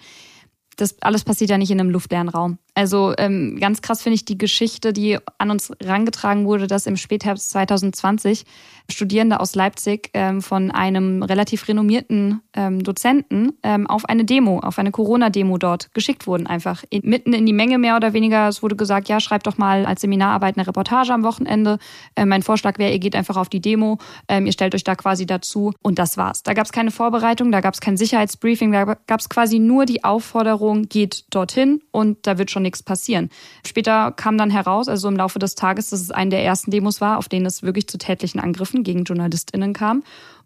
das alles passiert ja nicht in einem luftleeren Raum. Also ähm, ganz krass finde ich die Geschichte, die an uns rangetragen wurde, dass im Spätherbst 2020 Studierende aus Leipzig ähm, von einem relativ renommierten ähm, Dozenten ähm, auf eine Demo, auf eine Corona-Demo dort geschickt wurden. Einfach in, mitten in die Menge mehr oder weniger. Es wurde gesagt, ja, schreibt doch mal als Seminararbeit eine Reportage am Wochenende. Ähm, mein Vorschlag wäre, ihr geht einfach auf die Demo, ähm, ihr stellt euch da quasi dazu und das war's. Da gab es keine Vorbereitung, da gab es kein Sicherheitsbriefing, da gab es quasi nur die Aufforderung, geht dorthin und da wird schon nichts passieren. Später kam dann heraus, also im Laufe des Tages, dass es eine der ersten Demos war, auf denen es wirklich zu tätlichen Angriffen gegen JournalistInnen kam.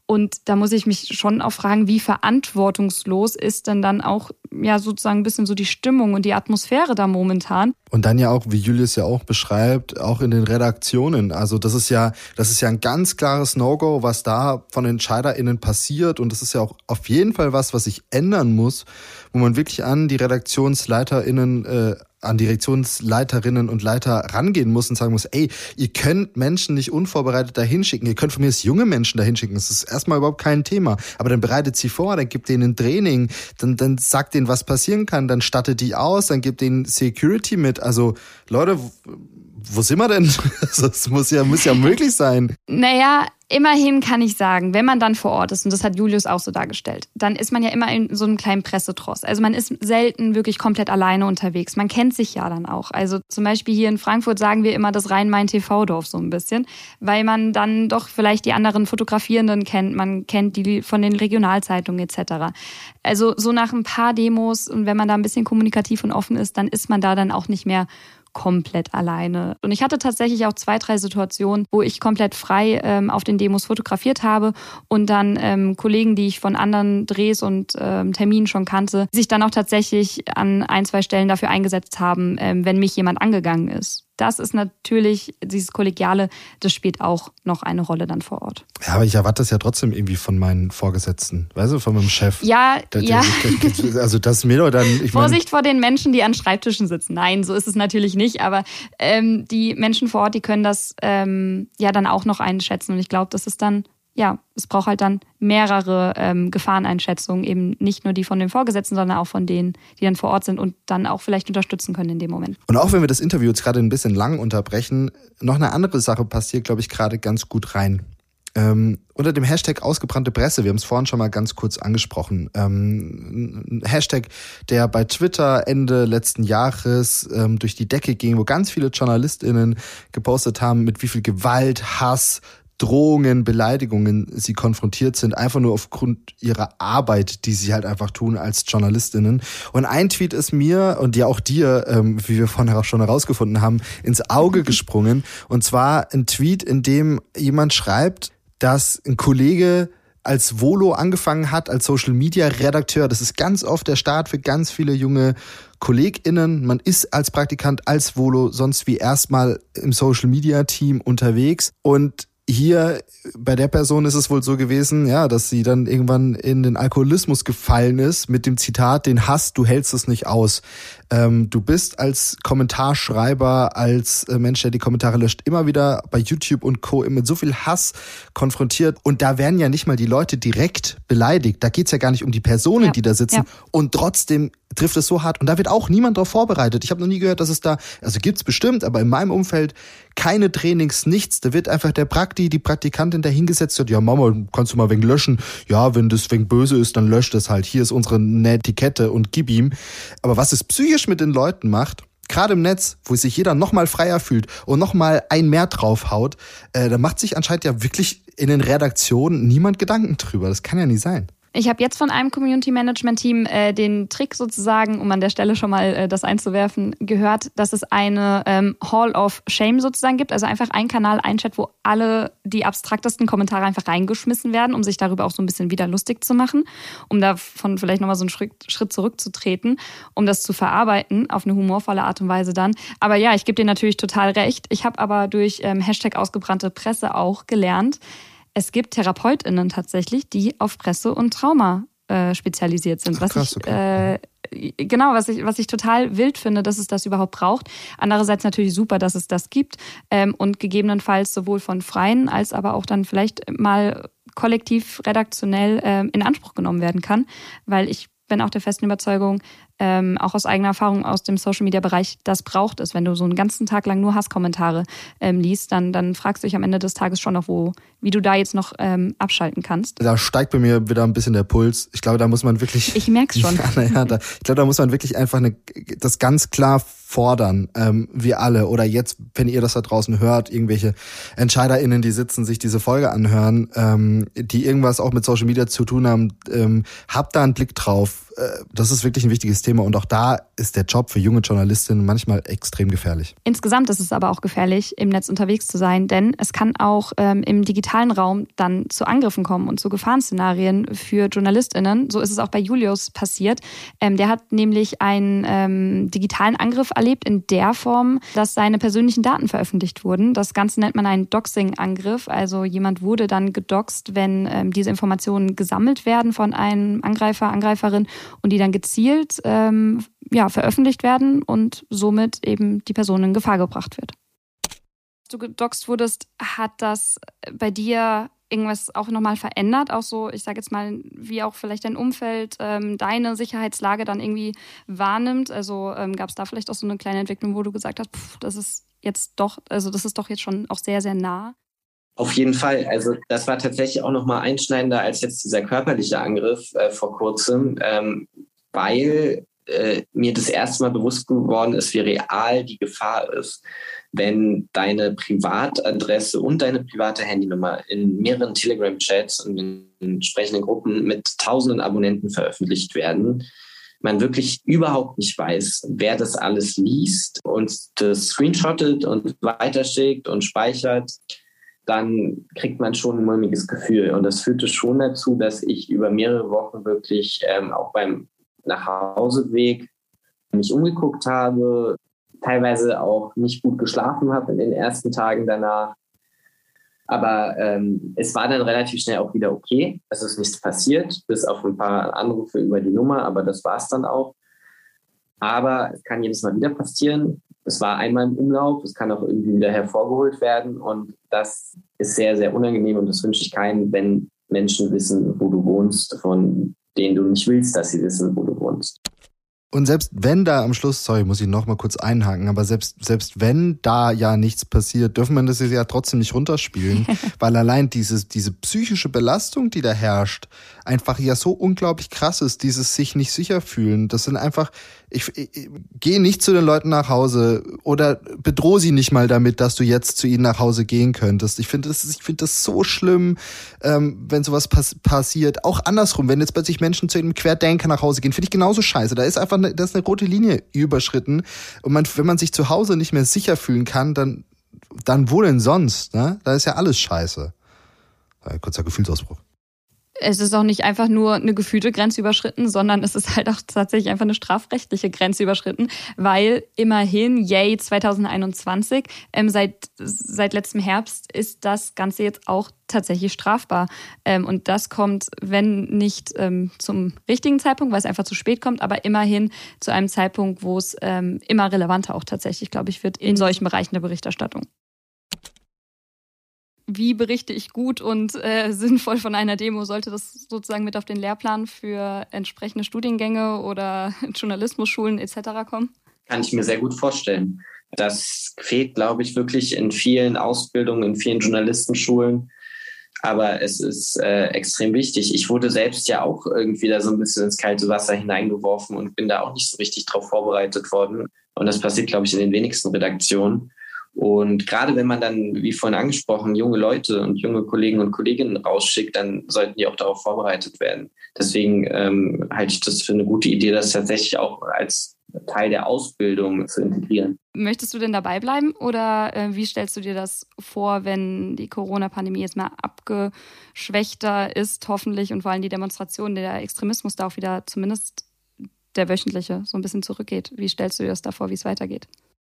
Und da muss ich mich schon auch fragen, wie verantwortungslos ist denn dann auch ja sozusagen ein bisschen so die Stimmung und die Atmosphäre da momentan. Und dann ja auch, wie Julius ja auch beschreibt, auch in den Redaktionen. Also das ist ja, das ist ja ein ganz klares No-Go, was da von EntscheiderInnen passiert. Und das ist ja auch auf jeden Fall was, was sich ändern muss, wo man wirklich an die RedaktionsleiterInnen äh, an Direktionsleiterinnen und Leiter rangehen muss und sagen muss, ey, ihr könnt Menschen nicht unvorbereitet dahin schicken. Ihr könnt von mir jetzt junge Menschen dahin schicken. Das ist erstmal überhaupt kein Thema. Aber dann bereitet sie vor, dann gibt denen ein Training, dann, dann sagt denen, was passieren kann, dann stattet die aus, dann gibt denen Security mit. Also, Leute, wo sind wir denn? Das muss ja, muss ja möglich sein. Naja, immerhin kann ich sagen, wenn man dann vor Ort ist, und das hat Julius auch so dargestellt, dann ist man ja immer in so einem kleinen Pressetross. Also man ist selten wirklich komplett alleine unterwegs. Man kennt sich ja dann auch. Also zum Beispiel hier in Frankfurt sagen wir immer das Rhein-Main-TV-Dorf so ein bisschen, weil man dann doch vielleicht die anderen Fotografierenden kennt, man kennt die von den Regionalzeitungen etc. Also so nach ein paar Demos und wenn man da ein bisschen kommunikativ und offen ist, dann ist man da dann auch nicht mehr komplett alleine. Und ich hatte tatsächlich auch zwei, drei Situationen, wo ich komplett frei ähm, auf den Demos fotografiert habe und dann ähm, Kollegen, die ich von anderen Drehs und ähm, Terminen schon kannte, sich dann auch tatsächlich an ein, zwei Stellen dafür eingesetzt haben, ähm, wenn mich jemand angegangen ist das ist natürlich, dieses Kollegiale, das spielt auch noch eine Rolle dann vor Ort. Ja, aber ich erwarte das ja trotzdem irgendwie von meinen Vorgesetzten, weißt du, von meinem Chef. Ja, der, ja. Der, also das mir doch dann. Ich Vorsicht mein, vor den Menschen, die an Schreibtischen sitzen. Nein, so ist es natürlich nicht, aber ähm, die Menschen vor Ort, die können das ähm, ja dann auch noch einschätzen. Und ich glaube, das ist dann ja, es braucht halt dann mehrere ähm, Gefahreneinschätzungen, eben nicht nur die von den Vorgesetzten, sondern auch von denen, die dann vor Ort sind und dann auch vielleicht unterstützen können in dem Moment. Und auch wenn wir das Interview jetzt gerade ein bisschen lang unterbrechen, noch eine andere Sache passiert, glaube ich, gerade ganz gut rein. Ähm, unter dem Hashtag ausgebrannte Presse, wir haben es vorhin schon mal ganz kurz angesprochen, ähm, ein Hashtag, der bei Twitter Ende letzten Jahres ähm, durch die Decke ging, wo ganz viele JournalistInnen gepostet haben, mit wie viel Gewalt, Hass, Drohungen, Beleidigungen sie konfrontiert sind, einfach nur aufgrund ihrer Arbeit, die sie halt einfach tun als Journalistinnen. Und ein Tweet ist mir und ja auch dir, ähm, wie wir vorhin auch schon herausgefunden haben, ins Auge gesprungen. Und zwar ein Tweet, in dem jemand schreibt, dass ein Kollege als Volo angefangen hat, als Social Media Redakteur. Das ist ganz oft der Start für ganz viele junge KollegInnen. Man ist als Praktikant, als Volo sonst wie erstmal im Social Media Team unterwegs und hier bei der Person ist es wohl so gewesen, ja, dass sie dann irgendwann in den Alkoholismus gefallen ist mit dem Zitat, den Hass, du hältst es nicht aus. Ähm, du bist als Kommentarschreiber, als äh, Mensch, der die Kommentare löscht, immer wieder bei YouTube und Co. mit so viel Hass konfrontiert. Und da werden ja nicht mal die Leute direkt beleidigt. Da geht's ja gar nicht um die Personen, ja. die da sitzen. Ja. Und trotzdem trifft es so hart. Und da wird auch niemand darauf vorbereitet. Ich habe noch nie gehört, dass es da, also gibt's bestimmt, aber in meinem Umfeld keine Trainings, nichts. Da wird einfach der Prakti, die Praktikantin dahingesetzt hat, ja Mama, kannst du mal wegen löschen? Ja, wenn das wegen böse ist, dann löscht es halt. Hier ist unsere Netiquette und gib ihm. Aber was es psychisch mit den Leuten macht, gerade im Netz, wo sich jeder noch mal freier fühlt und noch mal ein mehr draufhaut, äh, da macht sich anscheinend ja wirklich in den Redaktionen niemand Gedanken drüber. Das kann ja nie sein. Ich habe jetzt von einem Community Management Team äh, den Trick sozusagen, um an der Stelle schon mal äh, das einzuwerfen, gehört, dass es eine ähm, Hall of Shame sozusagen gibt. Also einfach ein Kanal, ein Chat, wo alle die abstraktesten Kommentare einfach reingeschmissen werden, um sich darüber auch so ein bisschen wieder lustig zu machen, um davon vielleicht nochmal so einen Schritt, Schritt zurückzutreten, um das zu verarbeiten auf eine humorvolle Art und Weise dann. Aber ja, ich gebe dir natürlich total recht. Ich habe aber durch ähm, Hashtag ausgebrannte Presse auch gelernt, es gibt TherapeutInnen tatsächlich, die auf Presse und Trauma äh, spezialisiert sind. Ach, was krass, ich okay. äh, genau, was ich, was ich total wild finde, dass es das überhaupt braucht. Andererseits natürlich super, dass es das gibt ähm, und gegebenenfalls sowohl von Freien als aber auch dann vielleicht mal kollektiv redaktionell ähm, in Anspruch genommen werden kann, weil ich bin auch der festen Überzeugung, ähm, auch aus eigener Erfahrung aus dem Social Media Bereich, das braucht es. Wenn du so einen ganzen Tag lang nur Hasskommentare ähm, liest, dann, dann fragst du dich am Ende des Tages schon noch, wo, wie du da jetzt noch ähm, abschalten kannst. Da steigt bei mir wieder ein bisschen der Puls. Ich glaube, da muss man wirklich. Ich merk's schon. ja, ja, da, ich glaube, da muss man wirklich einfach eine, das ganz klar fordern, ähm, wir alle. Oder jetzt, wenn ihr das da draußen hört, irgendwelche EntscheiderInnen, die sitzen, sich diese Folge anhören, ähm, die irgendwas auch mit Social Media zu tun haben, ähm, habt da einen Blick drauf. Äh, das ist wirklich ein wichtiges Thema und auch da ist der Job für junge Journalistinnen manchmal extrem gefährlich. Insgesamt ist es aber auch gefährlich, im Netz unterwegs zu sein, denn es kann auch ähm, im digitalen Raum dann zu Angriffen kommen und zu Gefahrenszenarien für JournalistInnen. So ist es auch bei Julius passiert. Ähm, der hat nämlich einen ähm, digitalen Angriff erlebt in der Form, dass seine persönlichen Daten veröffentlicht wurden. Das Ganze nennt man einen Doxing-Angriff. Also jemand wurde dann gedoxt, wenn ähm, diese Informationen gesammelt werden von einem Angreifer, Angreiferin und die dann gezielt ähm, ja, veröffentlicht werden und somit eben die Person in Gefahr gebracht wird. Als du gedoxt wurdest, hat das bei dir irgendwas auch nochmal verändert? Auch so, ich sage jetzt mal, wie auch vielleicht dein Umfeld ähm, deine Sicherheitslage dann irgendwie wahrnimmt? Also ähm, gab es da vielleicht auch so eine kleine Entwicklung, wo du gesagt hast, pff, das ist jetzt doch, also das ist doch jetzt schon auch sehr, sehr nah? Auf jeden Fall. Also das war tatsächlich auch noch mal einschneidender als jetzt dieser körperliche Angriff äh, vor kurzem, ähm, weil äh, mir das erste Mal bewusst geworden ist, wie real die Gefahr ist, wenn deine Privatadresse und deine private Handynummer in mehreren Telegram-Chats und in entsprechenden Gruppen mit tausenden Abonnenten veröffentlicht werden, man wirklich überhaupt nicht weiß, wer das alles liest und das screenshottet und weiterschickt und speichert dann kriegt man schon ein mulmiges Gefühl. Und das führte schon dazu, dass ich über mehrere Wochen wirklich ähm, auch beim Nachhauseweg mich umgeguckt habe, teilweise auch nicht gut geschlafen habe in den ersten Tagen danach. Aber ähm, es war dann relativ schnell auch wieder okay. Es ist nichts passiert, bis auf ein paar Anrufe über die Nummer, aber das war es dann auch. Aber es kann jedes Mal wieder passieren. Es war einmal im Umlauf, es kann auch irgendwie wieder hervorgeholt werden und das ist sehr, sehr unangenehm und das wünsche ich keinen, wenn Menschen wissen, wo du wohnst, von denen du nicht willst, dass sie wissen, wo du wohnst. Und selbst wenn da am Schluss, sorry, muss ich noch mal kurz einhaken, aber selbst, selbst wenn da ja nichts passiert, dürfen man das ja trotzdem nicht runterspielen, weil allein dieses, diese psychische Belastung, die da herrscht, einfach ja so unglaublich krass ist, dieses sich nicht sicher fühlen. Das sind einfach, ich, ich, ich geh nicht zu den Leuten nach Hause oder bedroh sie nicht mal damit, dass du jetzt zu ihnen nach Hause gehen könntest. Ich finde das, ich finde das so schlimm, ähm, wenn sowas pass passiert. Auch andersrum, wenn jetzt plötzlich Menschen zu einem Querdenker nach Hause gehen, finde ich genauso scheiße. Da ist einfach eine, da ist eine rote Linie überschritten. Und man, wenn man sich zu Hause nicht mehr sicher fühlen kann, dann, dann wo denn sonst? Ne? Da ist ja alles scheiße. Ein kurzer Gefühlsausbruch es ist auch nicht einfach nur eine gefühlte Grenze überschritten, sondern es ist halt auch tatsächlich einfach eine strafrechtliche Grenze überschritten, weil immerhin, yay, 2021, ähm, seit, seit letztem Herbst ist das Ganze jetzt auch tatsächlich strafbar. Ähm, und das kommt, wenn nicht ähm, zum richtigen Zeitpunkt, weil es einfach zu spät kommt, aber immerhin zu einem Zeitpunkt, wo es ähm, immer relevanter auch tatsächlich, glaube ich, wird in solchen Bereichen der Berichterstattung wie berichte ich gut und äh, sinnvoll von einer Demo? Sollte das sozusagen mit auf den Lehrplan für entsprechende Studiengänge oder Journalismusschulen etc. kommen? Kann ich mir sehr gut vorstellen. Das fehlt, glaube ich, wirklich in vielen Ausbildungen, in vielen Journalistenschulen. Aber es ist äh, extrem wichtig. Ich wurde selbst ja auch irgendwie da so ein bisschen ins kalte Wasser hineingeworfen und bin da auch nicht so richtig drauf vorbereitet worden. Und das passiert, glaube ich, in den wenigsten Redaktionen. Und gerade wenn man dann, wie vorhin angesprochen, junge Leute und junge Kollegen und Kolleginnen rausschickt, dann sollten die auch darauf vorbereitet werden. Deswegen ähm, halte ich das für eine gute Idee, das tatsächlich auch als Teil der Ausbildung zu integrieren. Möchtest du denn dabei bleiben oder äh, wie stellst du dir das vor, wenn die Corona-Pandemie jetzt mal abgeschwächter ist, hoffentlich, und vor allem die Demonstration, der Extremismus da auch wieder zumindest der wöchentliche so ein bisschen zurückgeht? Wie stellst du dir das da vor, wie es weitergeht?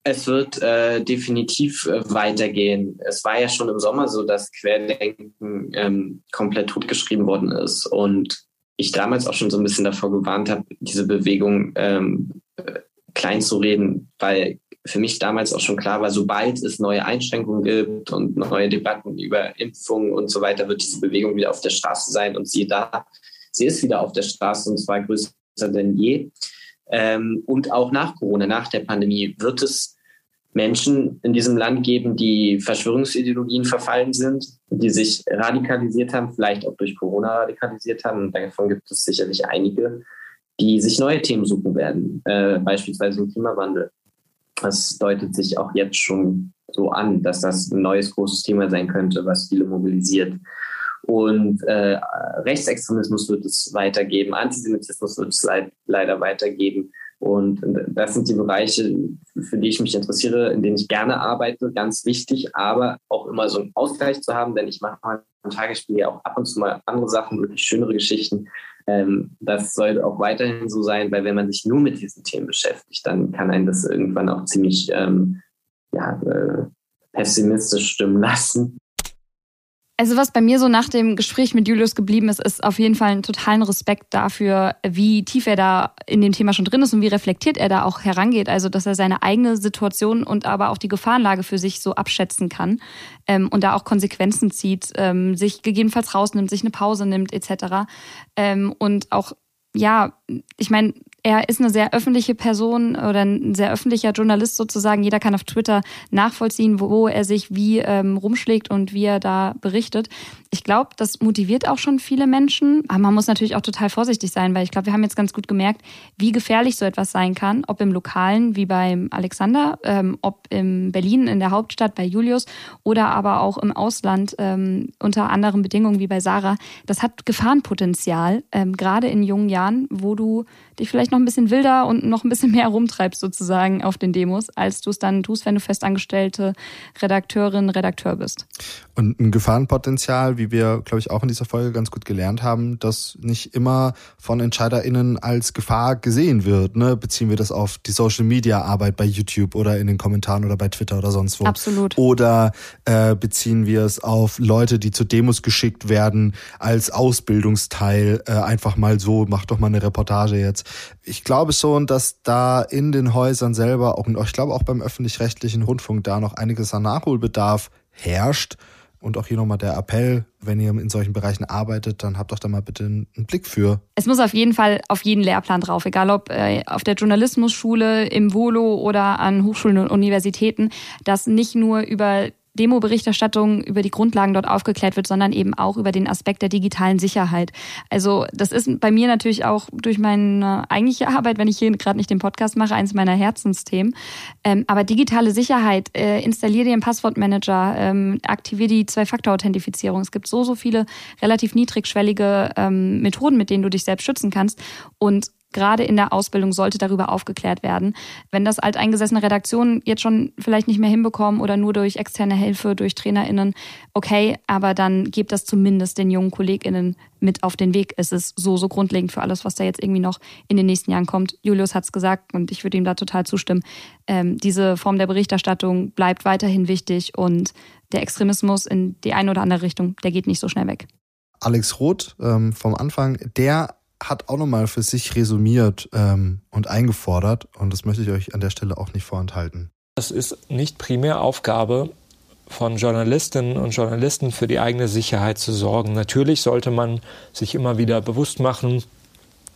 Es wird äh, definitiv äh, weitergehen. Es war ja schon im Sommer so, dass Querdenken ähm, komplett totgeschrieben worden ist und ich damals auch schon so ein bisschen davor gewarnt habe, diese Bewegung ähm, äh, klein zu reden, weil für mich damals auch schon klar war, sobald es neue Einschränkungen gibt und neue Debatten über Impfungen und so weiter, wird diese Bewegung wieder auf der Straße sein und sie da, sie ist wieder auf der Straße und zwar größer denn je. Ähm, und auch nach Corona, nach der Pandemie, wird es Menschen in diesem Land geben, die Verschwörungsideologien verfallen sind, die sich radikalisiert haben, vielleicht auch durch Corona radikalisiert haben. Und davon gibt es sicherlich einige, die sich neue Themen suchen werden, äh, beispielsweise im Klimawandel. Das deutet sich auch jetzt schon so an, dass das ein neues großes Thema sein könnte, was viele mobilisiert. Und äh, Rechtsextremismus wird es weitergeben, Antisemitismus wird es leid, leider weitergeben. Und das sind die Bereiche, für die ich mich interessiere, in denen ich gerne arbeite, ganz wichtig, aber auch immer so einen Ausgleich zu haben, denn ich mache am Tagesspiel ja auch ab und zu mal andere Sachen, wirklich schönere Geschichten. Ähm, das soll auch weiterhin so sein, weil wenn man sich nur mit diesen Themen beschäftigt, dann kann einen das irgendwann auch ziemlich ähm, ja, äh, pessimistisch stimmen lassen. Also was bei mir so nach dem Gespräch mit Julius geblieben ist, ist auf jeden Fall ein totalen Respekt dafür, wie tief er da in dem Thema schon drin ist und wie reflektiert er da auch herangeht. Also dass er seine eigene Situation und aber auch die Gefahrenlage für sich so abschätzen kann ähm, und da auch Konsequenzen zieht, ähm, sich gegebenenfalls rausnimmt, sich eine Pause nimmt etc. Ähm, und auch ja, ich meine, er ist eine sehr öffentliche Person oder ein sehr öffentlicher Journalist sozusagen. Jeder kann auf Twitter nachvollziehen, wo er sich wie ähm, rumschlägt und wie er da berichtet. Ich glaube, das motiviert auch schon viele Menschen. Aber man muss natürlich auch total vorsichtig sein, weil ich glaube, wir haben jetzt ganz gut gemerkt, wie gefährlich so etwas sein kann. Ob im Lokalen wie beim Alexander, ähm, ob in Berlin in der Hauptstadt bei Julius oder aber auch im Ausland ähm, unter anderen Bedingungen wie bei Sarah. Das hat Gefahrenpotenzial, ähm, gerade in jungen Jahren, wo du dich vielleicht noch ein bisschen wilder und noch ein bisschen mehr rumtreibst sozusagen auf den Demos, als du es dann tust, wenn du festangestellte Redakteurin, Redakteur bist. Und ein Gefahrenpotenzial, wie wir, glaube ich, auch in dieser Folge ganz gut gelernt haben, das nicht immer von EntscheiderInnen als Gefahr gesehen wird. Ne? Beziehen wir das auf die Social-Media-Arbeit bei YouTube oder in den Kommentaren oder bei Twitter oder sonst wo. Absolut. Oder äh, beziehen wir es auf Leute, die zu Demos geschickt werden, als Ausbildungsteil, äh, einfach mal so, mach doch mal eine Reportage jetzt ich glaube schon, dass da in den Häusern selber, auch, ich glaube auch beim öffentlich-rechtlichen Rundfunk, da noch einiges an Nachholbedarf herrscht. Und auch hier nochmal der Appell, wenn ihr in solchen Bereichen arbeitet, dann habt doch da mal bitte einen Blick für. Es muss auf jeden Fall auf jeden Lehrplan drauf, egal ob äh, auf der Journalismusschule, im Volo oder an Hochschulen und Universitäten, dass nicht nur über Demo-Berichterstattung über die Grundlagen dort aufgeklärt wird, sondern eben auch über den Aspekt der digitalen Sicherheit. Also das ist bei mir natürlich auch durch meine eigentliche Arbeit, wenn ich hier gerade nicht den Podcast mache, eins meiner Herzensthemen. Ähm, aber digitale Sicherheit, äh, installiere dir einen Passwortmanager, ähm, aktiviere die Zwei-Faktor-Authentifizierung. Es gibt so, so viele relativ niedrigschwellige ähm, Methoden, mit denen du dich selbst schützen kannst. Und gerade in der Ausbildung sollte darüber aufgeklärt werden. Wenn das alteingesessene Redaktionen jetzt schon vielleicht nicht mehr hinbekommen oder nur durch externe Hilfe, durch TrainerInnen, okay, aber dann gebt das zumindest den jungen KollegInnen mit auf den Weg. Es ist so, so grundlegend für alles, was da jetzt irgendwie noch in den nächsten Jahren kommt. Julius hat es gesagt und ich würde ihm da total zustimmen. Ähm, diese Form der Berichterstattung bleibt weiterhin wichtig und der Extremismus in die eine oder andere Richtung, der geht nicht so schnell weg. Alex Roth ähm, vom Anfang, der hat auch nochmal für sich resümiert ähm, und eingefordert und das möchte ich euch an der Stelle auch nicht vorenthalten. Es ist nicht primär Aufgabe von Journalistinnen und Journalisten für die eigene Sicherheit zu sorgen. Natürlich sollte man sich immer wieder bewusst machen,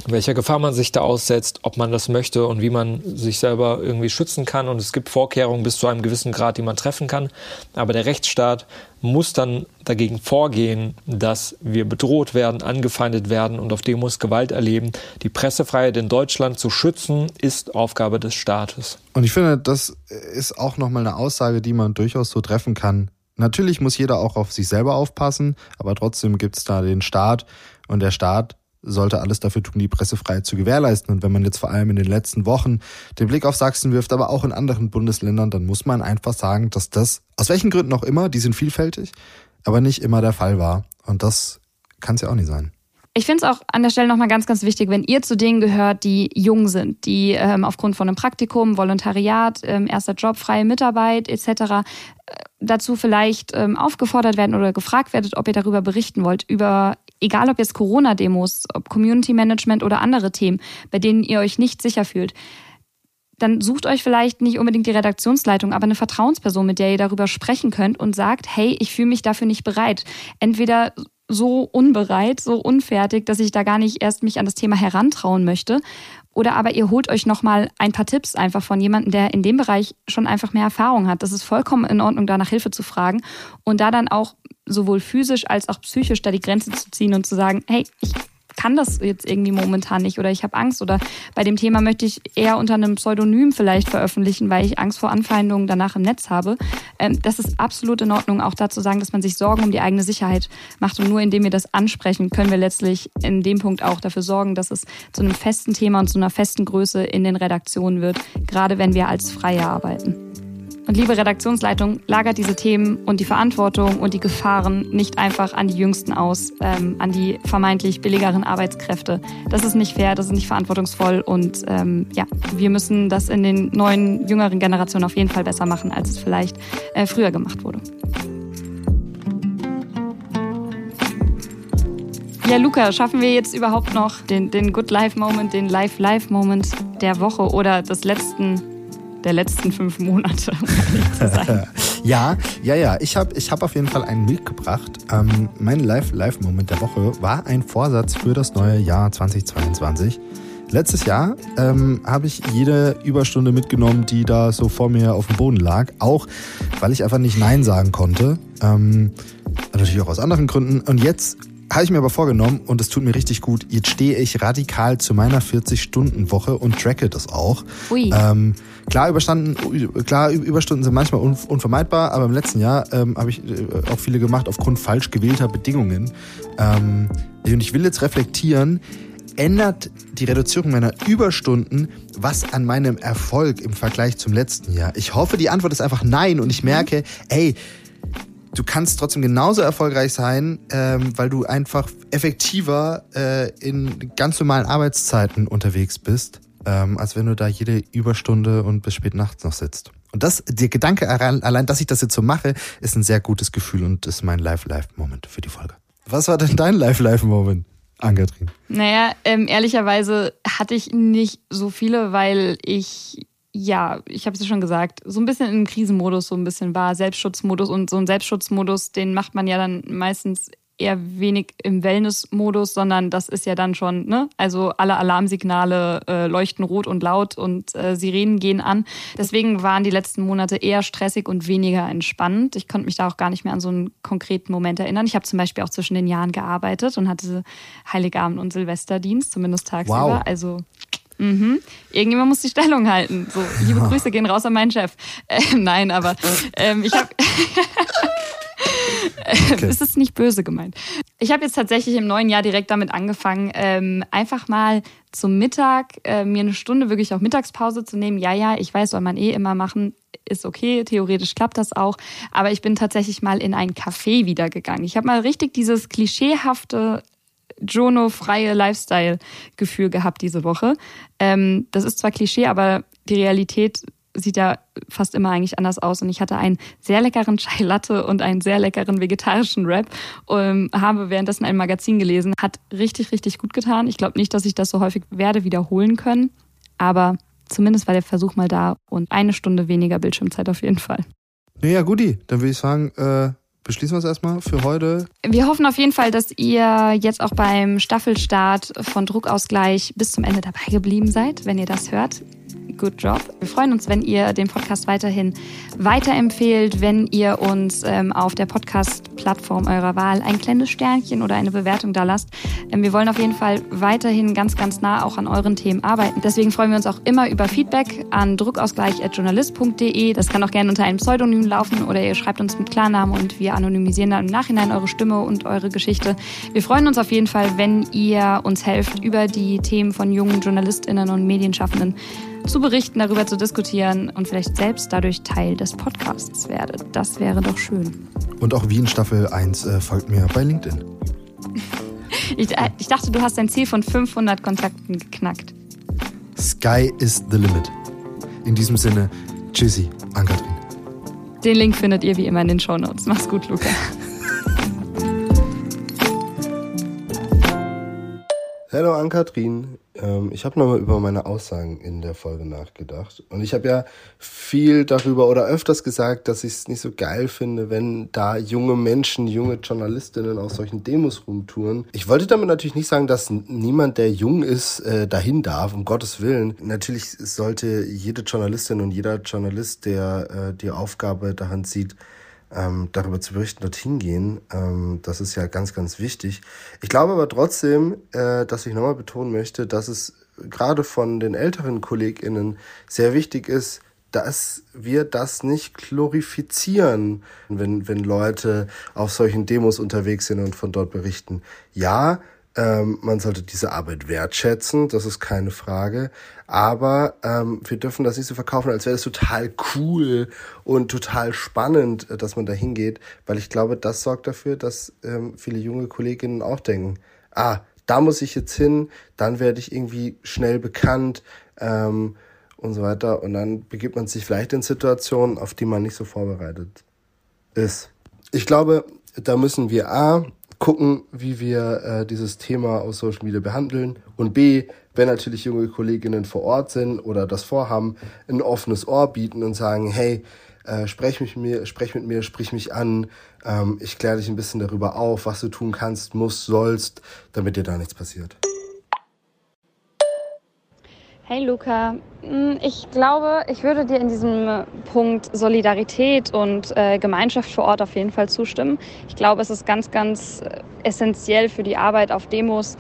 welcher Gefahr man sich da aussetzt, ob man das möchte und wie man sich selber irgendwie schützen kann. Und es gibt Vorkehrungen bis zu einem gewissen Grad, die man treffen kann. Aber der Rechtsstaat muss dann dagegen vorgehen, dass wir bedroht werden, angefeindet werden und auf dem muss Gewalt erleben. Die Pressefreiheit in Deutschland zu schützen, ist Aufgabe des Staates. Und ich finde, das ist auch nochmal eine Aussage, die man durchaus so treffen kann. Natürlich muss jeder auch auf sich selber aufpassen, aber trotzdem gibt es da den Staat und der Staat sollte alles dafür tun, die Pressefreiheit zu gewährleisten. Und wenn man jetzt vor allem in den letzten Wochen den Blick auf Sachsen wirft, aber auch in anderen Bundesländern, dann muss man einfach sagen, dass das, aus welchen Gründen auch immer, die sind vielfältig, aber nicht immer der Fall war. Und das kann es ja auch nicht sein. Ich finde es auch an der Stelle nochmal ganz, ganz wichtig, wenn ihr zu denen gehört, die jung sind, die ähm, aufgrund von einem Praktikum, Volontariat, ähm, erster Job, freie Mitarbeit etc. Äh, dazu vielleicht ähm, aufgefordert werden oder gefragt werdet, ob ihr darüber berichten wollt, über egal ob jetzt Corona-Demos, ob Community Management oder andere Themen, bei denen ihr euch nicht sicher fühlt dann sucht euch vielleicht nicht unbedingt die Redaktionsleitung, aber eine Vertrauensperson, mit der ihr darüber sprechen könnt und sagt, hey, ich fühle mich dafür nicht bereit. Entweder so unbereit, so unfertig, dass ich da gar nicht erst mich an das Thema herantrauen möchte. Oder aber ihr holt euch nochmal ein paar Tipps einfach von jemandem, der in dem Bereich schon einfach mehr Erfahrung hat. Das ist vollkommen in Ordnung, da nach Hilfe zu fragen und da dann auch sowohl physisch als auch psychisch da die Grenze zu ziehen und zu sagen, hey, ich kann das jetzt irgendwie momentan nicht oder ich habe Angst oder bei dem Thema möchte ich eher unter einem Pseudonym vielleicht veröffentlichen, weil ich Angst vor Anfeindungen danach im Netz habe. Ähm, das ist absolut in Ordnung, auch dazu sagen, dass man sich Sorgen um die eigene Sicherheit macht und nur indem wir das ansprechen, können wir letztlich in dem Punkt auch dafür sorgen, dass es zu einem festen Thema und zu einer festen Größe in den Redaktionen wird, gerade wenn wir als Freie arbeiten. Und liebe Redaktionsleitung, lagert diese Themen und die Verantwortung und die Gefahren nicht einfach an die Jüngsten aus, ähm, an die vermeintlich billigeren Arbeitskräfte. Das ist nicht fair, das ist nicht verantwortungsvoll und ähm, ja, wir müssen das in den neuen, jüngeren Generationen auf jeden Fall besser machen, als es vielleicht äh, früher gemacht wurde. Ja, Luca, schaffen wir jetzt überhaupt noch den, den Good Life Moment, den Life Life Moment der Woche oder des letzten der letzten fünf Monate, um sein. ja, ja, ja. Ich habe ich hab auf jeden Fall einen mitgebracht. Ähm, mein Live-Live-Moment der Woche war ein Vorsatz für das neue Jahr 2022. Letztes Jahr ähm, habe ich jede Überstunde mitgenommen, die da so vor mir auf dem Boden lag. Auch weil ich einfach nicht Nein sagen konnte. Ähm, natürlich auch aus anderen Gründen. Und jetzt habe ich mir aber vorgenommen und es tut mir richtig gut. Jetzt stehe ich radikal zu meiner 40-Stunden-Woche und tracke das auch. Ui. Ähm, klar, überstanden, klar, Überstunden sind manchmal unvermeidbar, aber im letzten Jahr ähm, habe ich äh, auch viele gemacht aufgrund falsch gewählter Bedingungen. Ähm, und ich will jetzt reflektieren, ändert die Reduzierung meiner Überstunden was an meinem Erfolg im Vergleich zum letzten Jahr? Ich hoffe, die Antwort ist einfach nein und ich merke, ey, du kannst trotzdem genauso erfolgreich sein, ähm, weil du einfach effektiver äh, in ganz normalen Arbeitszeiten unterwegs bist, ähm, als wenn du da jede Überstunde und bis spät nachts noch sitzt. Und das, der Gedanke allein, dass ich das jetzt so mache, ist ein sehr gutes Gefühl und ist mein Live-Live-Moment für die Folge. Was war denn dein Live-Live-Moment? Ann-Kathrin? Naja, ähm, ehrlicherweise hatte ich nicht so viele, weil ich ja, ich habe es ja schon gesagt, so ein bisschen im Krisenmodus, so ein bisschen war Selbstschutzmodus und so ein Selbstschutzmodus, den macht man ja dann meistens eher wenig im Wellnessmodus, sondern das ist ja dann schon, ne? Also alle Alarmsignale äh, leuchten rot und laut und äh, Sirenen gehen an. Deswegen waren die letzten Monate eher stressig und weniger entspannt. Ich konnte mich da auch gar nicht mehr an so einen konkreten Moment erinnern. Ich habe zum Beispiel auch zwischen den Jahren gearbeitet und hatte Heiligabend und Silvesterdienst, zumindest tagsüber. Wow. Also Mhm. Irgendjemand muss die Stellung halten. So, liebe Grüße gehen raus an meinen Chef. Äh, nein, aber ähm, ich habe Okay. es ist nicht böse gemeint. Ich habe jetzt tatsächlich im neuen Jahr direkt damit angefangen, ähm, einfach mal zum Mittag äh, mir eine Stunde wirklich auch Mittagspause zu nehmen. Ja, ja, ich weiß, soll man eh immer machen. Ist okay, theoretisch klappt das auch. Aber ich bin tatsächlich mal in ein Café wieder gegangen. Ich habe mal richtig dieses klischeehafte Jono-freie Lifestyle-Gefühl gehabt diese Woche. Ähm, das ist zwar Klischee, aber die Realität sieht ja fast immer eigentlich anders aus. Und ich hatte einen sehr leckeren Chai Latte und einen sehr leckeren vegetarischen Wrap. Ähm, habe währenddessen ein Magazin gelesen. Hat richtig, richtig gut getan. Ich glaube nicht, dass ich das so häufig werde wiederholen können. Aber zumindest war der Versuch mal da und eine Stunde weniger Bildschirmzeit auf jeden Fall. Ja, guti. Dann würde ich sagen, äh, beschließen wir es erstmal für heute. Wir hoffen auf jeden Fall, dass ihr jetzt auch beim Staffelstart von Druckausgleich bis zum Ende dabei geblieben seid, wenn ihr das hört. Good Job. Wir freuen uns, wenn ihr den Podcast weiterhin weiterempfehlt, wenn ihr uns ähm, auf der Podcast-Plattform eurer Wahl ein kleines Sternchen oder eine Bewertung da lasst. Ähm, wir wollen auf jeden Fall weiterhin ganz, ganz nah auch an euren Themen arbeiten. Deswegen freuen wir uns auch immer über Feedback an druckausgleich.journalist.de. Das kann auch gerne unter einem Pseudonym laufen oder ihr schreibt uns mit Klarnamen und wir anonymisieren dann im Nachhinein eure Stimme und eure Geschichte. Wir freuen uns auf jeden Fall, wenn ihr uns helft, über die Themen von jungen JournalistInnen und Medienschaffenden zu berichten, darüber zu diskutieren und vielleicht selbst dadurch Teil des Podcasts werdet. Das wäre doch schön. Und auch wie in Staffel 1 äh, folgt mir bei LinkedIn. ich, äh, ich dachte, du hast dein Ziel von 500 Kontakten geknackt. Sky is the limit. In diesem Sinne, tschüssi, Ankatrin. Den Link findet ihr wie immer in den Show Notes. Mach's gut, Luca. Hallo Ann-Kathrin. Ähm, ich habe nochmal über meine Aussagen in der Folge nachgedacht. Und ich habe ja viel darüber oder öfters gesagt, dass ich es nicht so geil finde, wenn da junge Menschen, junge Journalistinnen auf solchen Demos rumtouren. Ich wollte damit natürlich nicht sagen, dass niemand, der jung ist, äh, dahin darf, um Gottes Willen. Natürlich sollte jede Journalistin und jeder Journalist, der äh, die Aufgabe daran sieht, ähm, darüber zu berichten, dorthin gehen. Ähm, das ist ja ganz, ganz wichtig. Ich glaube aber trotzdem, äh, dass ich nochmal betonen möchte, dass es gerade von den älteren KollegInnen sehr wichtig ist, dass wir das nicht glorifizieren, wenn, wenn Leute auf solchen Demos unterwegs sind und von dort berichten. Ja, ähm, man sollte diese Arbeit wertschätzen, das ist keine Frage. Aber ähm, wir dürfen das nicht so verkaufen, als wäre es total cool und total spannend, äh, dass man da hingeht, weil ich glaube, das sorgt dafür, dass ähm, viele junge Kolleginnen auch denken, ah, da muss ich jetzt hin, dann werde ich irgendwie schnell bekannt ähm, und so weiter. Und dann begibt man sich vielleicht in Situationen, auf die man nicht so vorbereitet ist. Ich glaube, da müssen wir A, gucken, wie wir äh, dieses Thema aus Social Media behandeln. Und B, wenn natürlich junge Kolleginnen vor Ort sind oder das vorhaben, ein offenes Ohr bieten und sagen, hey, äh, sprech mit mir, sprech mit mir, sprich mich an, ähm, ich kläre dich ein bisschen darüber auf, was du tun kannst, musst, sollst, damit dir da nichts passiert. Hey Luca, hm, ich glaube, ich würde dir in diesem Punkt Solidarität und äh, Gemeinschaft vor Ort auf jeden Fall zustimmen. Ich glaube, es ist ganz, ganz äh, essentiell für die Arbeit auf Demos,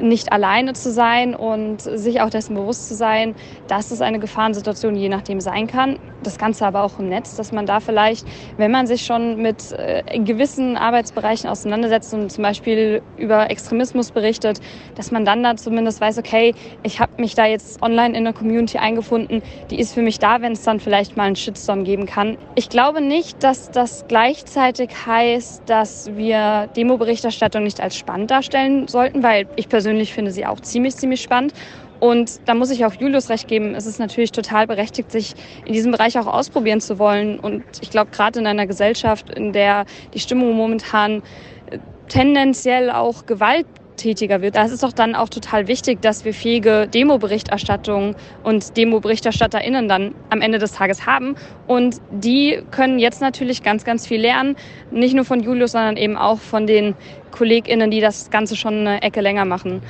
nicht alleine zu sein und sich auch dessen bewusst zu sein, dass es eine Gefahrensituation je nachdem sein kann. Das Ganze aber auch im Netz, dass man da vielleicht, wenn man sich schon mit äh, gewissen Arbeitsbereichen auseinandersetzt und zum Beispiel über Extremismus berichtet, dass man dann da zumindest weiß, okay, ich habe mich da jetzt online in der Community eingefunden, die ist für mich da, wenn es dann vielleicht mal einen Shitstorm geben kann. Ich glaube nicht, dass das gleichzeitig heißt, dass wir Demo-Berichterstattung nicht als spannend darstellen sollten, weil ich persönlich persönlich finde sie auch ziemlich, ziemlich spannend. Und da muss ich auch Julius recht geben. Es ist natürlich total berechtigt, sich in diesem Bereich auch ausprobieren zu wollen. Und ich glaube, gerade in einer Gesellschaft, in der die Stimmung momentan äh, tendenziell auch Gewalt tätiger wird. Da ist doch dann auch total wichtig, dass wir fähige Demo-Berichterstattung und Demo-BerichterstatterInnen dann am Ende des Tages haben. Und die können jetzt natürlich ganz, ganz viel lernen. Nicht nur von Julius, sondern eben auch von den KollegInnen, die das Ganze schon eine Ecke länger machen.